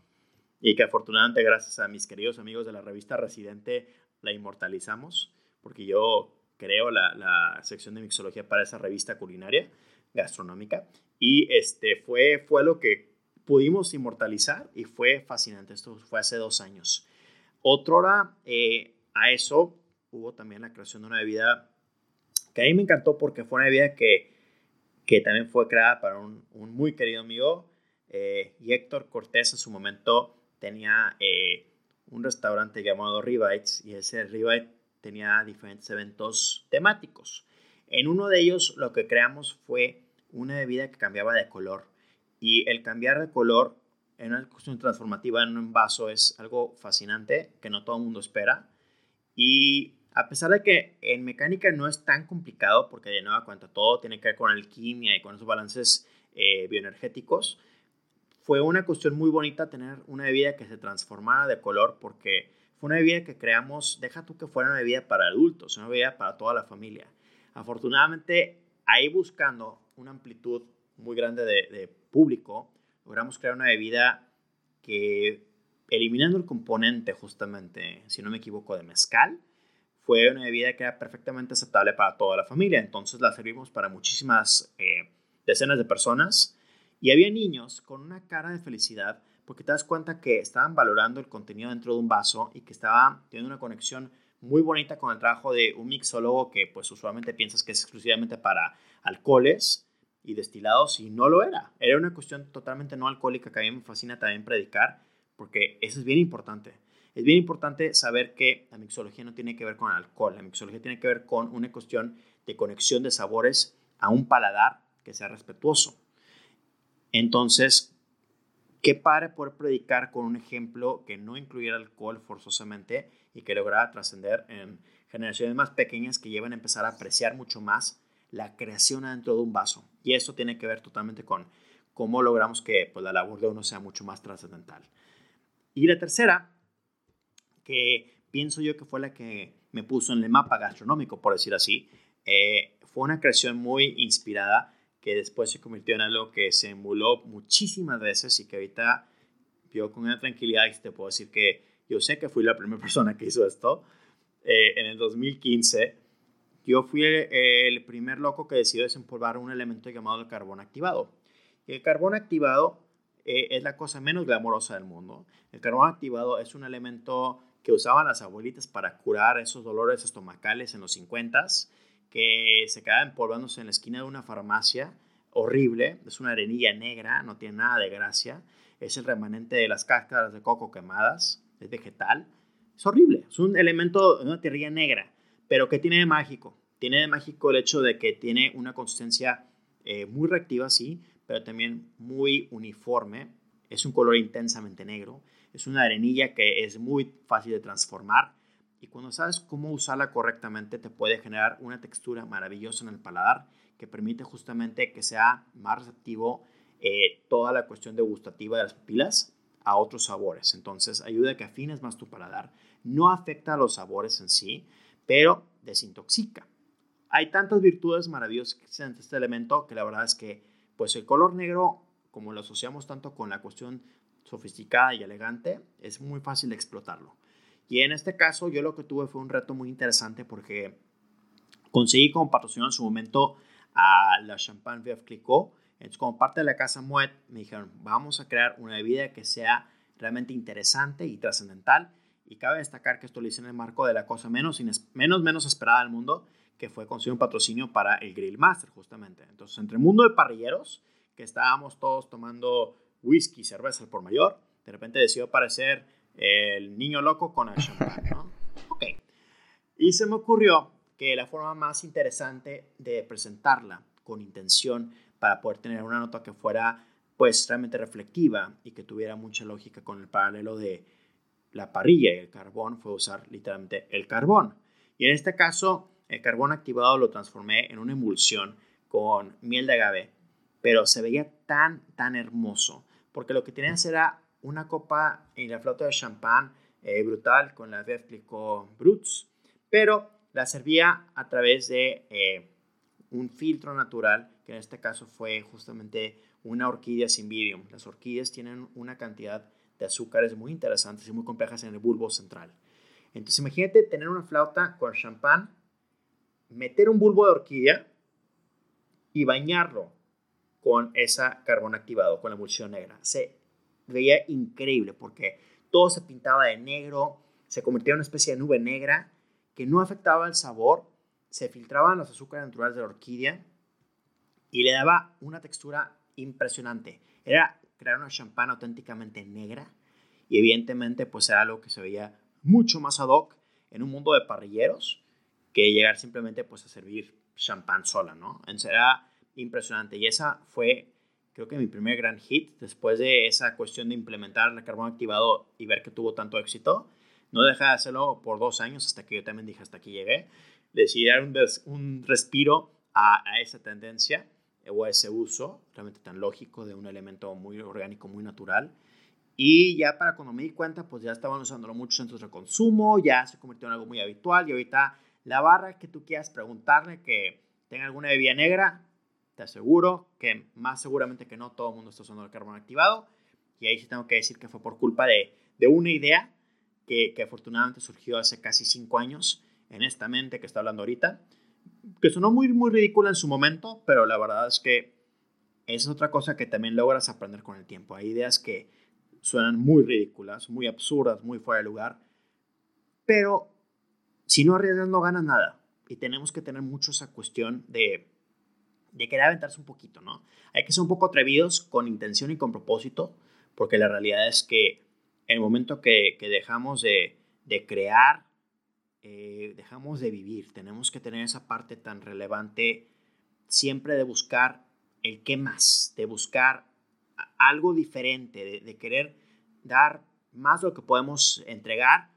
y que afortunadamente gracias a mis queridos amigos de la revista Residente la inmortalizamos, porque yo creo la, la sección de mixología para esa revista culinaria gastronómica y este fue, fue lo que pudimos inmortalizar y fue fascinante. Esto fue hace dos años. Otra hora eh, a eso hubo también la creación de una bebida que a mí me encantó porque fue una bebida que, que también fue creada para un, un muy querido amigo. Eh, y Héctor Cortés en su momento tenía eh, un restaurante llamado Rivites y ese Rivite tenía diferentes eventos temáticos. En uno de ellos lo que creamos fue una bebida que cambiaba de color. Y el cambiar de color en una cuestión transformativa en un vaso es algo fascinante que no todo el mundo espera. Y a pesar de que en mecánica no es tan complicado, porque de nuevo cuenta todo tiene que ver con alquimia y con esos balances eh, bioenergéticos, fue una cuestión muy bonita tener una bebida que se transformara de color porque fue una bebida que creamos, deja tú que fuera una bebida para adultos, una bebida para toda la familia. Afortunadamente, ahí buscando una amplitud muy grande de, público, logramos crear una bebida que, eliminando el componente justamente, si no me equivoco, de mezcal, fue una bebida que era perfectamente aceptable para toda la familia. Entonces la servimos para muchísimas eh, decenas de personas y había niños con una cara de felicidad porque te das cuenta que estaban valorando el contenido dentro de un vaso y que estaban teniendo una conexión muy bonita con el trabajo de un mixólogo que pues usualmente piensas que es exclusivamente para alcoholes y destilados y no lo era. Era una cuestión totalmente no alcohólica que a mí me fascina también predicar porque eso es bien importante. Es bien importante saber que la mixología no tiene que ver con alcohol, la mixología tiene que ver con una cuestión de conexión de sabores a un paladar que sea respetuoso. Entonces, qué padre poder predicar con un ejemplo que no incluyera alcohol forzosamente y que lograra trascender en generaciones más pequeñas que llevan a empezar a apreciar mucho más la creación dentro de un vaso. Y eso tiene que ver totalmente con cómo logramos que pues, la labor de uno sea mucho más trascendental. Y la tercera, que pienso yo que fue la que me puso en el mapa gastronómico, por decir así. Eh, fue una creación muy inspirada que después se convirtió en algo que se emuló muchísimas veces y que ahorita yo con una tranquilidad te puedo decir que yo sé que fui la primera persona que hizo esto. Eh, en el 2015, yo fui el, primer loco que decidió desempolvar un elemento llamado el carbón activado. Y el carbón activado eh, es la cosa menos glamorosa del mundo. El carbón activado es un elemento que usaban las abuelitas para curar esos dolores estomacales en los 50s, que se quedaba empolvándose en la esquina de una farmacia horrible, es una arenilla negra, no tiene nada de gracia, es el remanente de las cáscaras de coco quemadas, es vegetal, es horrible, es un elemento una tierra negra, pero que tiene de mágico? Tiene de mágico el hecho de que tiene una consistencia eh, muy reactiva, sí, pero también muy uniforme, es un color intensamente negro, es una arenilla que es muy fácil de transformar y cuando sabes cómo usarla correctamente te puede generar una textura maravillosa en el paladar que permite justamente que sea más receptivo eh, toda la cuestión degustativa de las pupilas a otros sabores. Entonces ayuda a que afines más tu paladar. No afecta a los sabores en sí, pero desintoxica. Hay tantas virtudes maravillosas que existen en este elemento que la verdad es que pues el color negro, como lo asociamos tanto con la cuestión sofisticada y elegante, es muy fácil explotarlo. Y en este caso yo lo que tuve fue un reto muy interesante porque conseguí como patrocinador en su momento a la Champagne Veuve Clicquot. Entonces como parte de la casa Moet me dijeron, vamos a crear una bebida que sea realmente interesante y trascendental. Y cabe destacar que esto lo hice en el marco de la cosa menos, menos, menos esperada del mundo, que fue conseguir un patrocinio para el Grill Master, justamente. Entonces, entre el mundo de parrilleros, que estábamos todos tomando whisky, cerveza por mayor, de repente decidió aparecer el niño loco con el champán, ¿no? Ok. Y se me ocurrió que la forma más interesante de presentarla con intención para poder tener una nota que fuera pues realmente reflectiva y que tuviera mucha lógica con el paralelo de la parrilla y el carbón fue usar literalmente el carbón. Y en este caso, el carbón activado lo transformé en una emulsión con miel de agave, pero se veía tan, tan hermoso porque lo que tenías era una copa en la flauta de champán eh, brutal con la Veuve Clicquot Bruts, pero la servía a través de eh, un filtro natural, que en este caso fue justamente una orquídea Cymbidium. Las orquídeas tienen una cantidad de azúcares muy interesantes y muy complejas en el bulbo central. Entonces imagínate tener una flauta con champán, meter un bulbo de orquídea y bañarlo con esa carbón activado, con la emulsión negra. Se veía increíble porque todo se pintaba de negro, se convertía en una especie de nube negra que no afectaba el sabor, se filtraban los azúcares naturales de la orquídea y le daba una textura impresionante. Era crear una champán auténticamente negra y evidentemente pues era algo que se veía mucho más ad hoc en un mundo de parrilleros que llegar simplemente pues a servir champán sola, ¿no? Entonces impresionante. Y esa fue, creo que mi primer gran hit después de esa cuestión de implementar el carbón activado y ver que tuvo tanto éxito. No dejé de hacerlo por dos años hasta que yo también dije hasta aquí llegué. Decidí dar un, un respiro a, a, esa tendencia o a ese uso realmente tan lógico de un elemento muy orgánico, muy natural. Y ya para cuando me di cuenta, pues ya estaban usándolo muchos centros de consumo, ya se convirtió en algo muy habitual y ahorita la barra que tú quieras preguntarle que tenga alguna bebida negra, te aseguro que más seguramente que no todo el mundo está usando el carbón activado. Y ahí sí tengo que decir que fue por culpa de, de una idea que, que, afortunadamente surgió hace casi cinco años en esta mente que está hablando ahorita, que sonó muy, muy ridícula en su momento, pero la verdad es que es otra cosa que también logras aprender con el tiempo. Hay ideas que suenan muy ridículas, muy absurdas, muy fuera de lugar, pero si no arriesgas no ganas nada. Y tenemos que tener mucho esa cuestión de de querer aventarse un poquito, ¿no? Hay que ser un poco atrevidos con intención y con propósito, porque la realidad es que en el momento que, dejamos de, crear, eh, dejamos de vivir. Tenemos que tener esa parte tan relevante siempre de buscar el qué más, de buscar algo diferente, de, de querer dar más de lo que podemos entregar,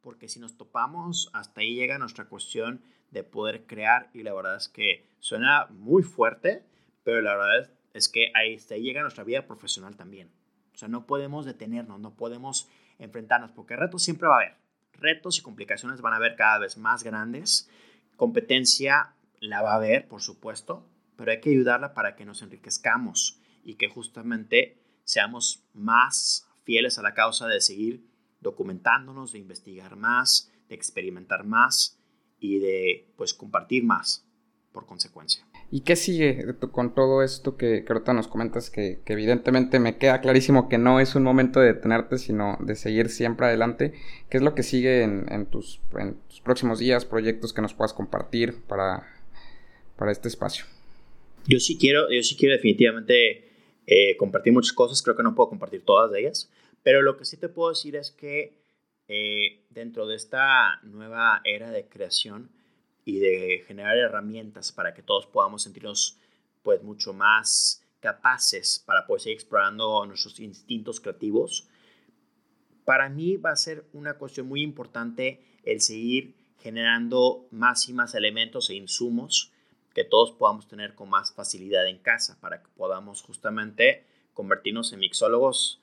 porque si nos topamos, hasta ahí llega nuestra cuestión de poder crear y la verdad es que suena muy fuerte, pero la verdad es, que ahí, llega nuestra vida profesional también. O sea, no podemos detenernos, no podemos enfrentarnos, porque retos siempre va a haber. retos y complicaciones van a ver cada vez más grandes. Competencia la va a haber, por supuesto, pero hay que ayudarla para que nos enriquezcamos y que justamente seamos más fieles a la causa de seguir documentándonos, de investigar más, de experimentar más y de pues compartir más por consecuencia. ¿Y qué sigue con todo esto que, que ahorita nos comentas? Que, evidentemente me queda clarísimo que no es un momento de detenerte, sino de seguir siempre adelante. ¿Qué es lo que sigue en, tus, próximos días, proyectos que nos puedas compartir para, para este espacio? Yo sí quiero, yo sí quiero definitivamente eh, compartir muchas cosas, creo que no puedo compartir todas de ellas, pero lo que sí te puedo decir es que eh, dentro de esta nueva era de creación, y de generar herramientas para que todos podamos sentirnos pues mucho más capaces para poder seguir explorando nuestros instintos creativos. Para mí va a ser una cuestión muy importante el seguir generando más y más elementos e insumos que todos podamos tener con más facilidad en casa para que podamos justamente convertirnos en mixólogos,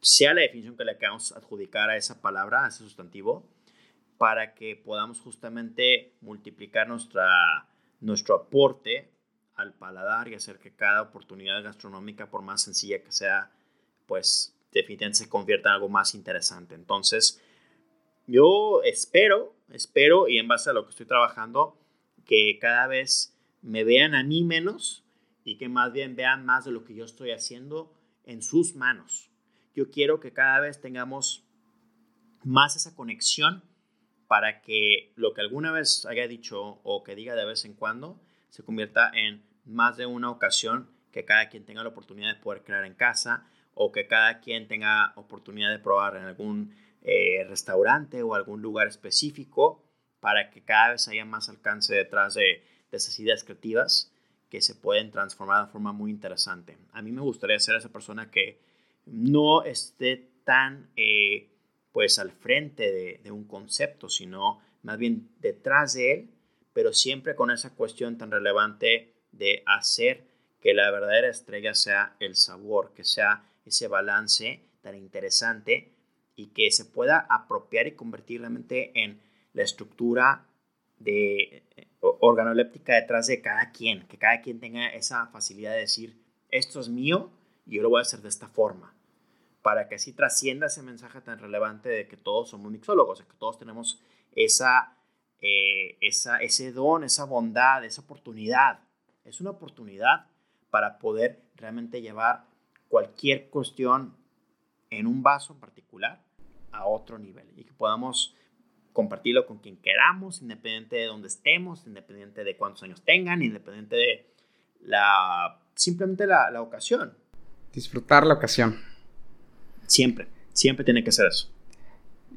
sea la definición que le queramos adjudicar a esa palabra, a ese sustantivo, para que podamos justamente multiplicar nuestra, nuestro aporte al paladar y hacer que cada oportunidad gastronómica, por más sencilla que sea, pues definitivamente se convierta en algo más interesante. Entonces, yo espero, espero y en base a lo que estoy trabajando, que cada vez me vean a mí menos y que más bien vean más de lo que yo estoy haciendo en sus manos. Yo quiero que cada vez tengamos más esa conexión para que lo que alguna vez haya dicho o que diga de vez en cuando se convierta en más de una ocasión que cada quien tenga la oportunidad de poder crear en casa o que cada quien tenga oportunidad de probar en algún eh, restaurante o algún lugar específico para que cada vez haya más alcance detrás de, esas ideas creativas que se pueden transformar de forma muy interesante. A mí me gustaría ser esa persona que no esté tan... Eh, pues al frente de, un concepto, sino más bien detrás de él, pero siempre con esa cuestión tan relevante de hacer que la verdadera estrella sea el sabor, que sea ese balance tan interesante y que se pueda apropiar y convertir realmente en la estructura de eh, organoléptica detrás de cada quien, que cada quien tenga esa facilidad de decir, esto es mío y yo lo voy a hacer de esta forma para que así trascienda ese mensaje tan relevante de que todos somos mixólogos, de que todos tenemos esa, eh, esa, ese don, esa bondad, esa oportunidad. Es una oportunidad para poder realmente llevar cualquier cuestión en un vaso en particular a otro nivel y que podamos compartirlo con quien queramos, independiente de dónde estemos, independiente de cuántos años tengan, independiente de la simplemente la, la ocasión. Disfrutar la ocasión. Siempre, siempre tiene que ser eso.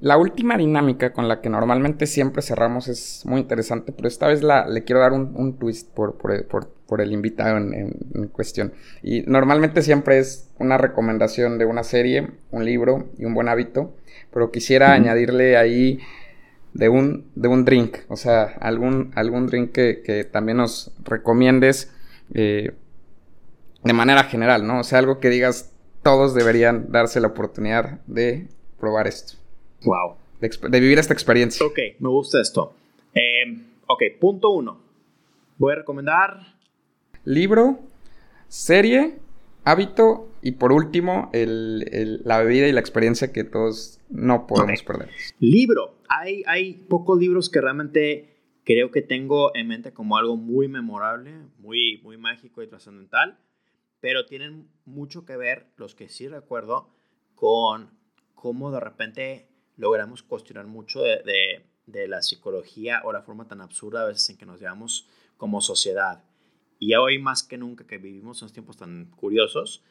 La última dinámica con la que normalmente siempre cerramos es muy interesante, pero esta vez la, le quiero dar un, twist por, por, el invitado en, cuestión. Y normalmente siempre es una recomendación de una serie, un libro y un buen hábito, pero quisiera añadirle ahí de un, de un drink, o sea, algún, algún drink que, también nos recomiendes eh, de manera general, ¿no? O sea, algo que digas, todos deberían darse la oportunidad de probar esto. Wow. De, vivir esta experiencia. Ok, me gusta esto. Eh, ok, punto uno. Voy a recomendar... Libro, serie, hábito y por último la bebida y la experiencia que todos no podemos perder. Libro. Hay, hay pocos libros que realmente creo que tengo en mente como algo muy memorable, muy, muy mágico y trascendental pero tienen mucho que ver, los que sí recuerdo, con cómo de repente logramos cuestionar mucho de, la psicología o la forma tan absurda a veces en que nos llevamos como sociedad. Y hoy más que nunca que vivimos unos tiempos tan curiosos,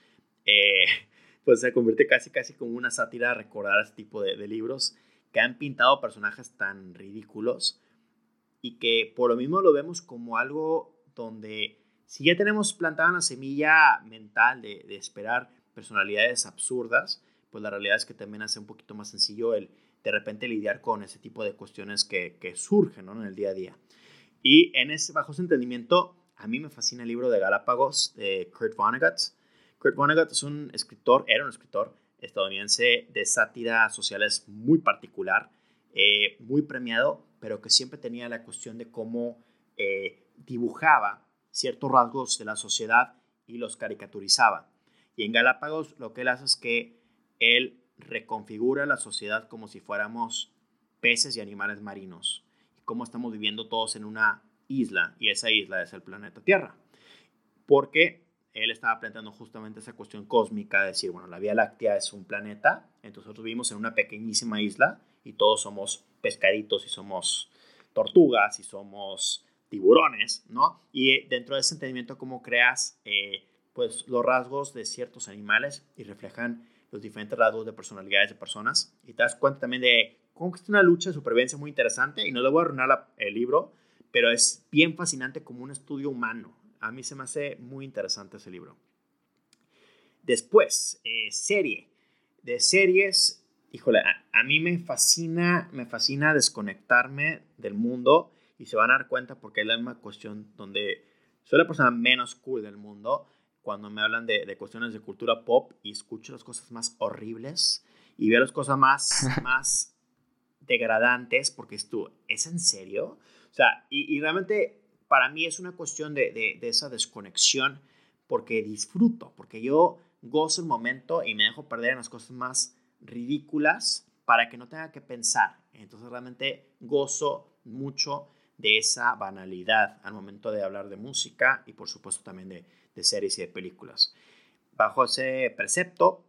eh, pues se convierte casi casi como una sátira recordar este tipo de, de libros que han pintado personajes tan ridículos y que por lo mismo lo vemos como algo donde si ya tenemos plantada una semilla mental de, esperar personalidades absurdas, pues la realidad es que también hace un poquito más sencillo el de repente lidiar con ese tipo de cuestiones que, surgen en el día a día. Y en ese bajo entendimiento, a mí me fascina el libro de Galápagos de Kurt Vonnegut. Kurt Vonnegut es un escritor, era un escritor estadounidense de sátira sociales muy particular, eh, muy premiado, pero que siempre tenía la cuestión de cómo eh, dibujaba ciertos rasgos de la sociedad y los caricaturizaba. Y en Galápagos lo que él hace es que él reconfigura la sociedad como si fuéramos peces y animales marinos, y cómo estamos viviendo todos en una isla, y esa isla es el planeta Tierra. Porque él estaba planteando justamente esa cuestión cósmica, de decir, bueno, la Vía Láctea es un planeta, entonces nosotros vivimos en una pequeñísima isla y todos somos pescaditos y somos tortugas y somos tiburones, ¿no? Y eh, dentro de ese entendimiento, cómo creas eh, pues los rasgos de ciertos animales y reflejan los diferentes rasgos de personalidades de personas. Y te das cuenta también de cómo es una lucha de supervivencia muy interesante. Y no le voy a arruinar el libro, pero es bien fascinante como un estudio humano. A mí se me hace muy interesante ese libro. Después, eh, serie. De series, híjole, a, a, mí me fascina, me fascina desconectarme del mundo y se van a dar cuenta porque es la misma cuestión donde soy la persona menos cool del mundo cuando me hablan de, de cuestiones de cultura pop y escucho las cosas más horribles y veo las cosas más, más degradantes porque es tú, ¿es en serio? O sea, y, y realmente para mí es una cuestión de, de, de, esa desconexión porque disfruto, porque yo gozo el momento y me dejo perder en las cosas más ridículas para que no tenga que pensar. Entonces realmente gozo mucho de esa banalidad al momento de hablar de música y por supuesto también de, series y de películas. Bajo ese precepto,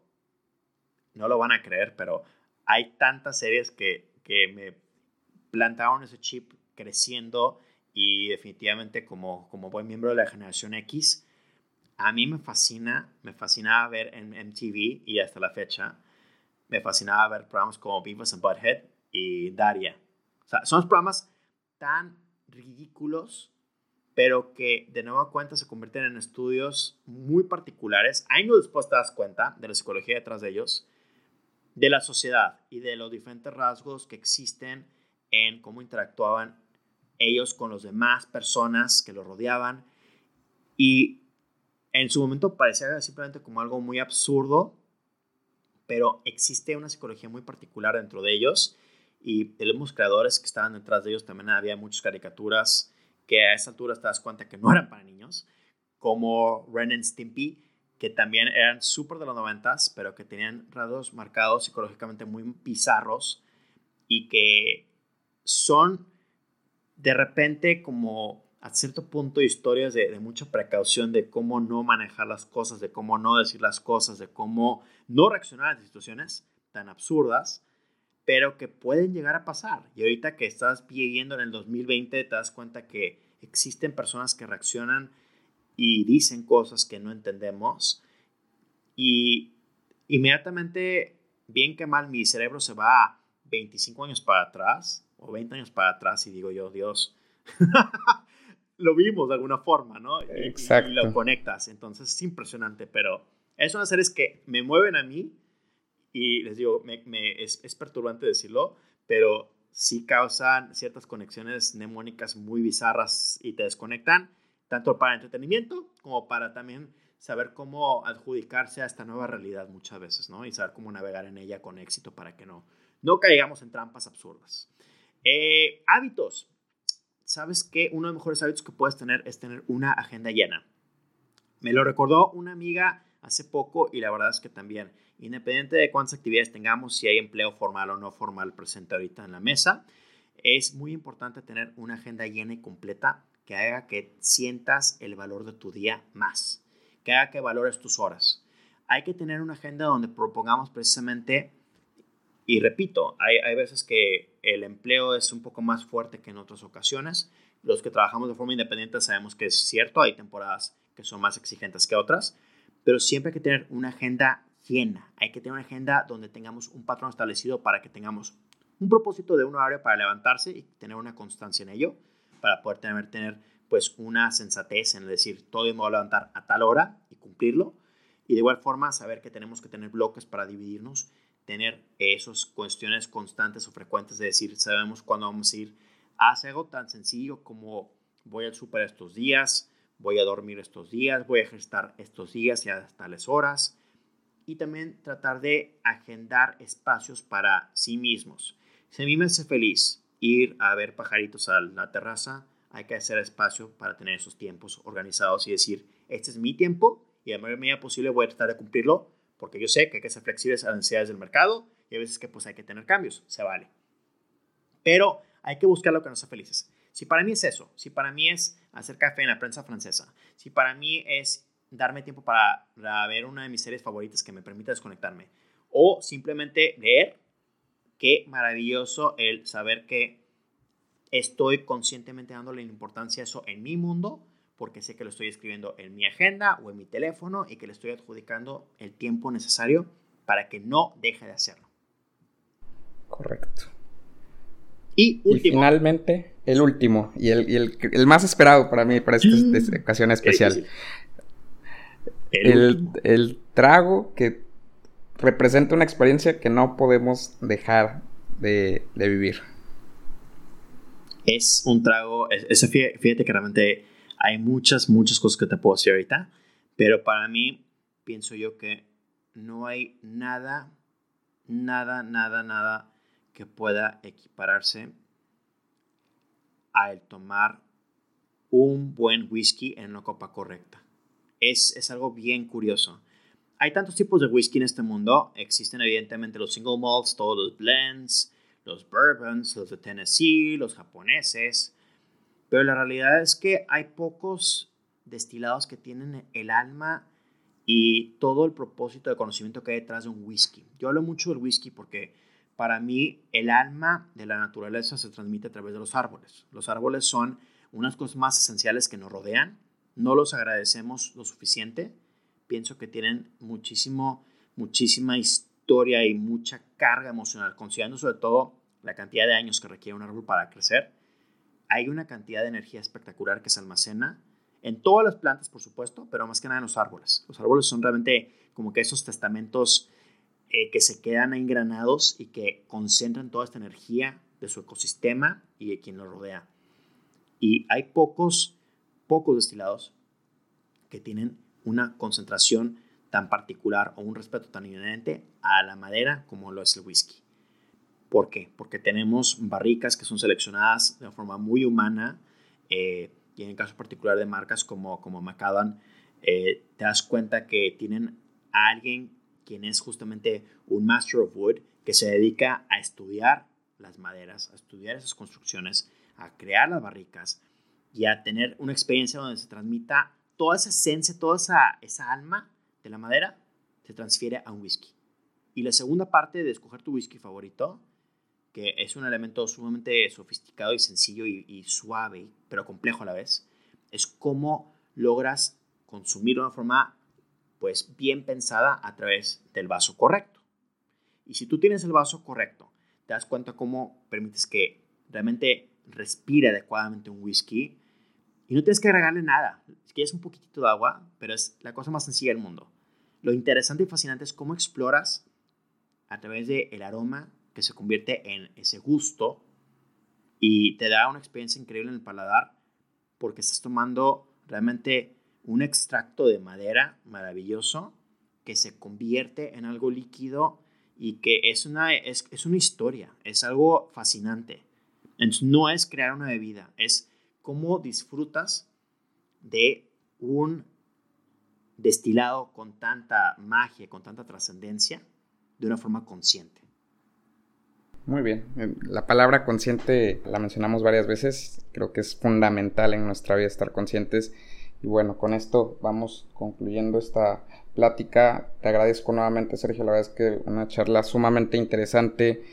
no lo van a creer, pero hay tantas series que, que me plantaron ese chip creciendo y definitivamente como, como buen miembro de la generación X, a mí me fascina, me fascinaba ver en MTV y hasta la fecha, me fascinaba ver programas como Beavis and Butthead y Daria. O sea, son programas tan ridículos, pero que de nueva cuenta se convierten en estudios muy particulares. Años después te das cuenta de la psicología detrás de ellos, de la sociedad y de los diferentes rasgos que existen en cómo interactuaban ellos con los demás personas que los rodeaban. Y en su momento parecía simplemente como algo muy absurdo, pero existe una psicología muy particular dentro de ellos y los creadores que estaban detrás de ellos también había muchas caricaturas que a esa altura te das cuenta que no eran para niños, como Ren and Stimpy, que también eran súper de los noventas, pero que tenían rasgos marcados psicológicamente muy bizarros y que son de repente como a cierto punto historias de, de, mucha precaución de cómo no manejar las cosas, de cómo no decir las cosas, de cómo no reaccionar a situaciones tan absurdas, pero que pueden llegar a pasar. Y ahorita que estás viviendo en el 2020, te das cuenta que existen personas que reaccionan y dicen cosas que no entendemos. Y inmediatamente, bien que mal, mi cerebro se va 25 años para atrás o 20 años para atrás y digo yo, Dios, lo vimos de alguna forma, ¿no? Exacto. Y, y, lo conectas. Entonces es impresionante, pero es una series que me mueven a mí y les digo, me, me, es, es, perturbante decirlo, pero sí causan ciertas conexiones mnemónicas muy bizarras y te desconectan, tanto para entretenimiento como para también saber cómo adjudicarse a esta nueva realidad muchas veces, ¿no? Y saber cómo navegar en ella con éxito para que no, no caigamos en trampas absurdas. Eh, hábitos. ¿Sabes qué? Uno de los mejores hábitos que puedes tener es tener una agenda llena. Me lo recordó una amiga hace poco y la verdad es que también, independiente de cuántas actividades tengamos, si hay empleo formal o no formal presente ahorita en la mesa, es muy importante tener una agenda llena y completa que haga que sientas el valor de tu día más, que haga que valores tus horas. Hay que tener una agenda donde propongamos precisamente, y repito, hay, hay veces que el empleo es un poco más fuerte que en otras ocasiones. Los que trabajamos de forma independiente sabemos que es cierto, hay temporadas que son más exigentes que otras, pero siempre hay que tener una agenda Hay que tener una agenda donde tengamos un patrón establecido para que tengamos un propósito de un horario para levantarse y tener una constancia en ello, para poder tener, tener pues una sensatez en decir, todo me voy a levantar a tal hora y cumplirlo. Y de igual forma, saber que tenemos que tener bloques para dividirnos, tener esas cuestiones constantes o frecuentes de decir, sabemos cuándo vamos a ir. Hace algo tan sencillo como voy al súper estos días, voy a dormir estos días, voy a ejercitar estos días y a tales horas. Y también tratar de agendar espacios para sí mismos. Si a mí me hace feliz ir a ver pajaritos a la terraza, hay que hacer espacio para tener esos tiempos organizados y decir, este es mi tiempo y a la medida posible voy a tratar de cumplirlo porque yo sé que hay que ser flexibles a las necesidades del mercado y a veces que pues hay que tener cambios, se vale. Pero hay que buscar lo que nos hace felices. Si para mí es eso, si para mí es hacer café en la prensa francesa, si para mí es darme tiempo para, ver una de mis series favoritas que me permita desconectarme, o simplemente leer, qué maravilloso el saber que estoy conscientemente dándole importancia a eso en mi mundo, porque sé que lo estoy escribiendo en mi agenda o en mi teléfono y que le estoy adjudicando el tiempo necesario para que no deje de hacerlo. Correcto. Y, finalmente, el último y el, más esperado para mí, para esta, mm. ocasión especial. El, trago que representa una experiencia que no podemos dejar de, vivir. Es un trago, fíjate que realmente hay muchas, muchas cosas que te puedo decir ahorita, pero para mí pienso yo que no hay nada, nada, nada, nada que pueda equipararse al tomar un buen whisky en una copa correcta. Es, es algo bien curioso. Hay tantos tipos de whisky en este mundo. Existen evidentemente los single malts, todos los blends, los bourbons, los de Tennessee, los japoneses. Pero la realidad es que hay pocos destilados que tienen el alma y todo el propósito de conocimiento que hay detrás de un whisky. Yo hablo mucho del whisky porque para mí el alma de la naturaleza se transmite a través de los árboles. Los árboles son unas cosas más esenciales que nos rodean. No los agradecemos lo suficiente. Pienso que tienen muchísimo, muchísima historia y mucha carga emocional, considerando sobre todo la cantidad de años que requiere un árbol para crecer hay una cantidad de energía espectacular que se almacena en todas las plantas, por supuesto, pero más que nada en los árboles. Los árboles son realmente como que esos testamentos eh, que se quedan engranados y que concentran toda esta energía de su ecosistema y de quien lo rodea. Y hay pocos, pocos destilados que tienen una concentración tan particular o un respeto tan inherente a la madera como lo es el whisky. ¿Por qué? Porque tenemos barricas que son seleccionadas de forma muy humana eh, y en el caso particular de marcas como, como Macallan, eh, te das cuenta que tienen a alguien quien es justamente un Master of Wood que se dedica a estudiar las maderas, a estudiar esas construcciones, a crear las barricas y a tener una experiencia donde se transmita toda esa esencia, toda esa, esa alma de la madera, se transfiere a un whisky. Y la segunda parte de escoger tu whisky favorito que es un elemento sumamente sofisticado y sencillo y, suave, pero complejo a la vez, es cómo logras consumir de una forma pues bien pensada a través del vaso correcto. Y si tú tienes el vaso correcto, te das cuenta cómo permites que realmente respire adecuadamente un whisky y no tienes que agregarle nada. Es que es un poquitito de agua, pero es la cosa más sencilla del mundo. Lo interesante y fascinante es cómo exploras a través del aroma que se convierte en ese gusto y te da una experiencia increíble en el paladar porque estás tomando realmente un extracto de madera maravilloso que se convierte en algo líquido y que es una, es, es una historia, es algo fascinante. No es crear una bebida, es cómo disfrutas de un destilado con tanta magia, con tanta trascendencia, de una forma consciente. Muy bien. Eh, la palabra consciente la mencionamos varias veces. Creo que es fundamental en nuestra vida estar conscientes. Y bueno, con esto vamos concluyendo esta plática. Te agradezco nuevamente, Sergio. La verdad es que una charla sumamente interesante.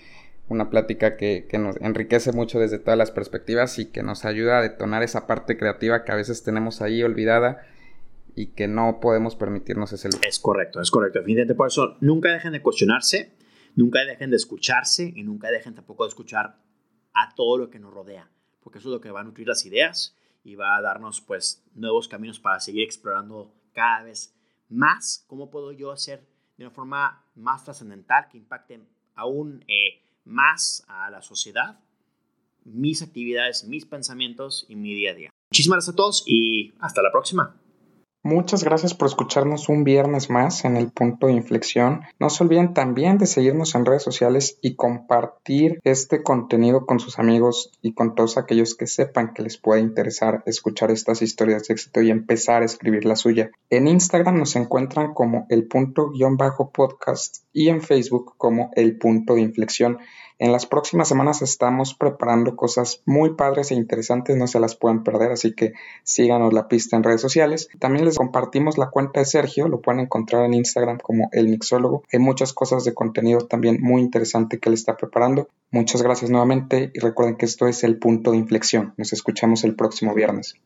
Una plática que, nos enriquece mucho desde todas las perspectivas y que nos ayuda a detonar esa parte creativa que a veces tenemos ahí olvidada y que no podemos permitirnos ese lujo. Es correcto, es correcto. Definitivamente por eso nunca dejen de cuestionarse Nunca dejen de escucharse y nunca dejen tampoco de escuchar a todo lo que nos rodea, porque eso es lo que va a nutrir las ideas y va a darnos pues nuevos caminos para seguir explorando cada vez más cómo puedo yo hacer de una forma más trascendental que impacte aún eh, más a la sociedad, mis actividades, mis pensamientos y mi día a día. Muchísimas gracias a todos y hasta la próxima. Muchas gracias por escucharnos un viernes más en el punto de inflexión. No se olviden también de seguirnos en redes sociales y compartir este contenido con sus amigos y con todos aquellos que sepan que les puede interesar escuchar estas historias de éxito y empezar a escribir la suya. En Instagram nos encuentran como el punto guion bajo podcast y en Facebook como el punto de inflexión. En las próximas semanas estamos preparando cosas muy padres e interesantes, no se las pueden perder, así que síganos la pista en redes sociales. También les compartimos la cuenta de Sergio, lo pueden encontrar en Instagram como el mixólogo. Hay muchas cosas de contenido también muy interesante que él está preparando. Muchas gracias nuevamente y recuerden que esto es el punto de inflexión. Nos escuchamos el próximo viernes.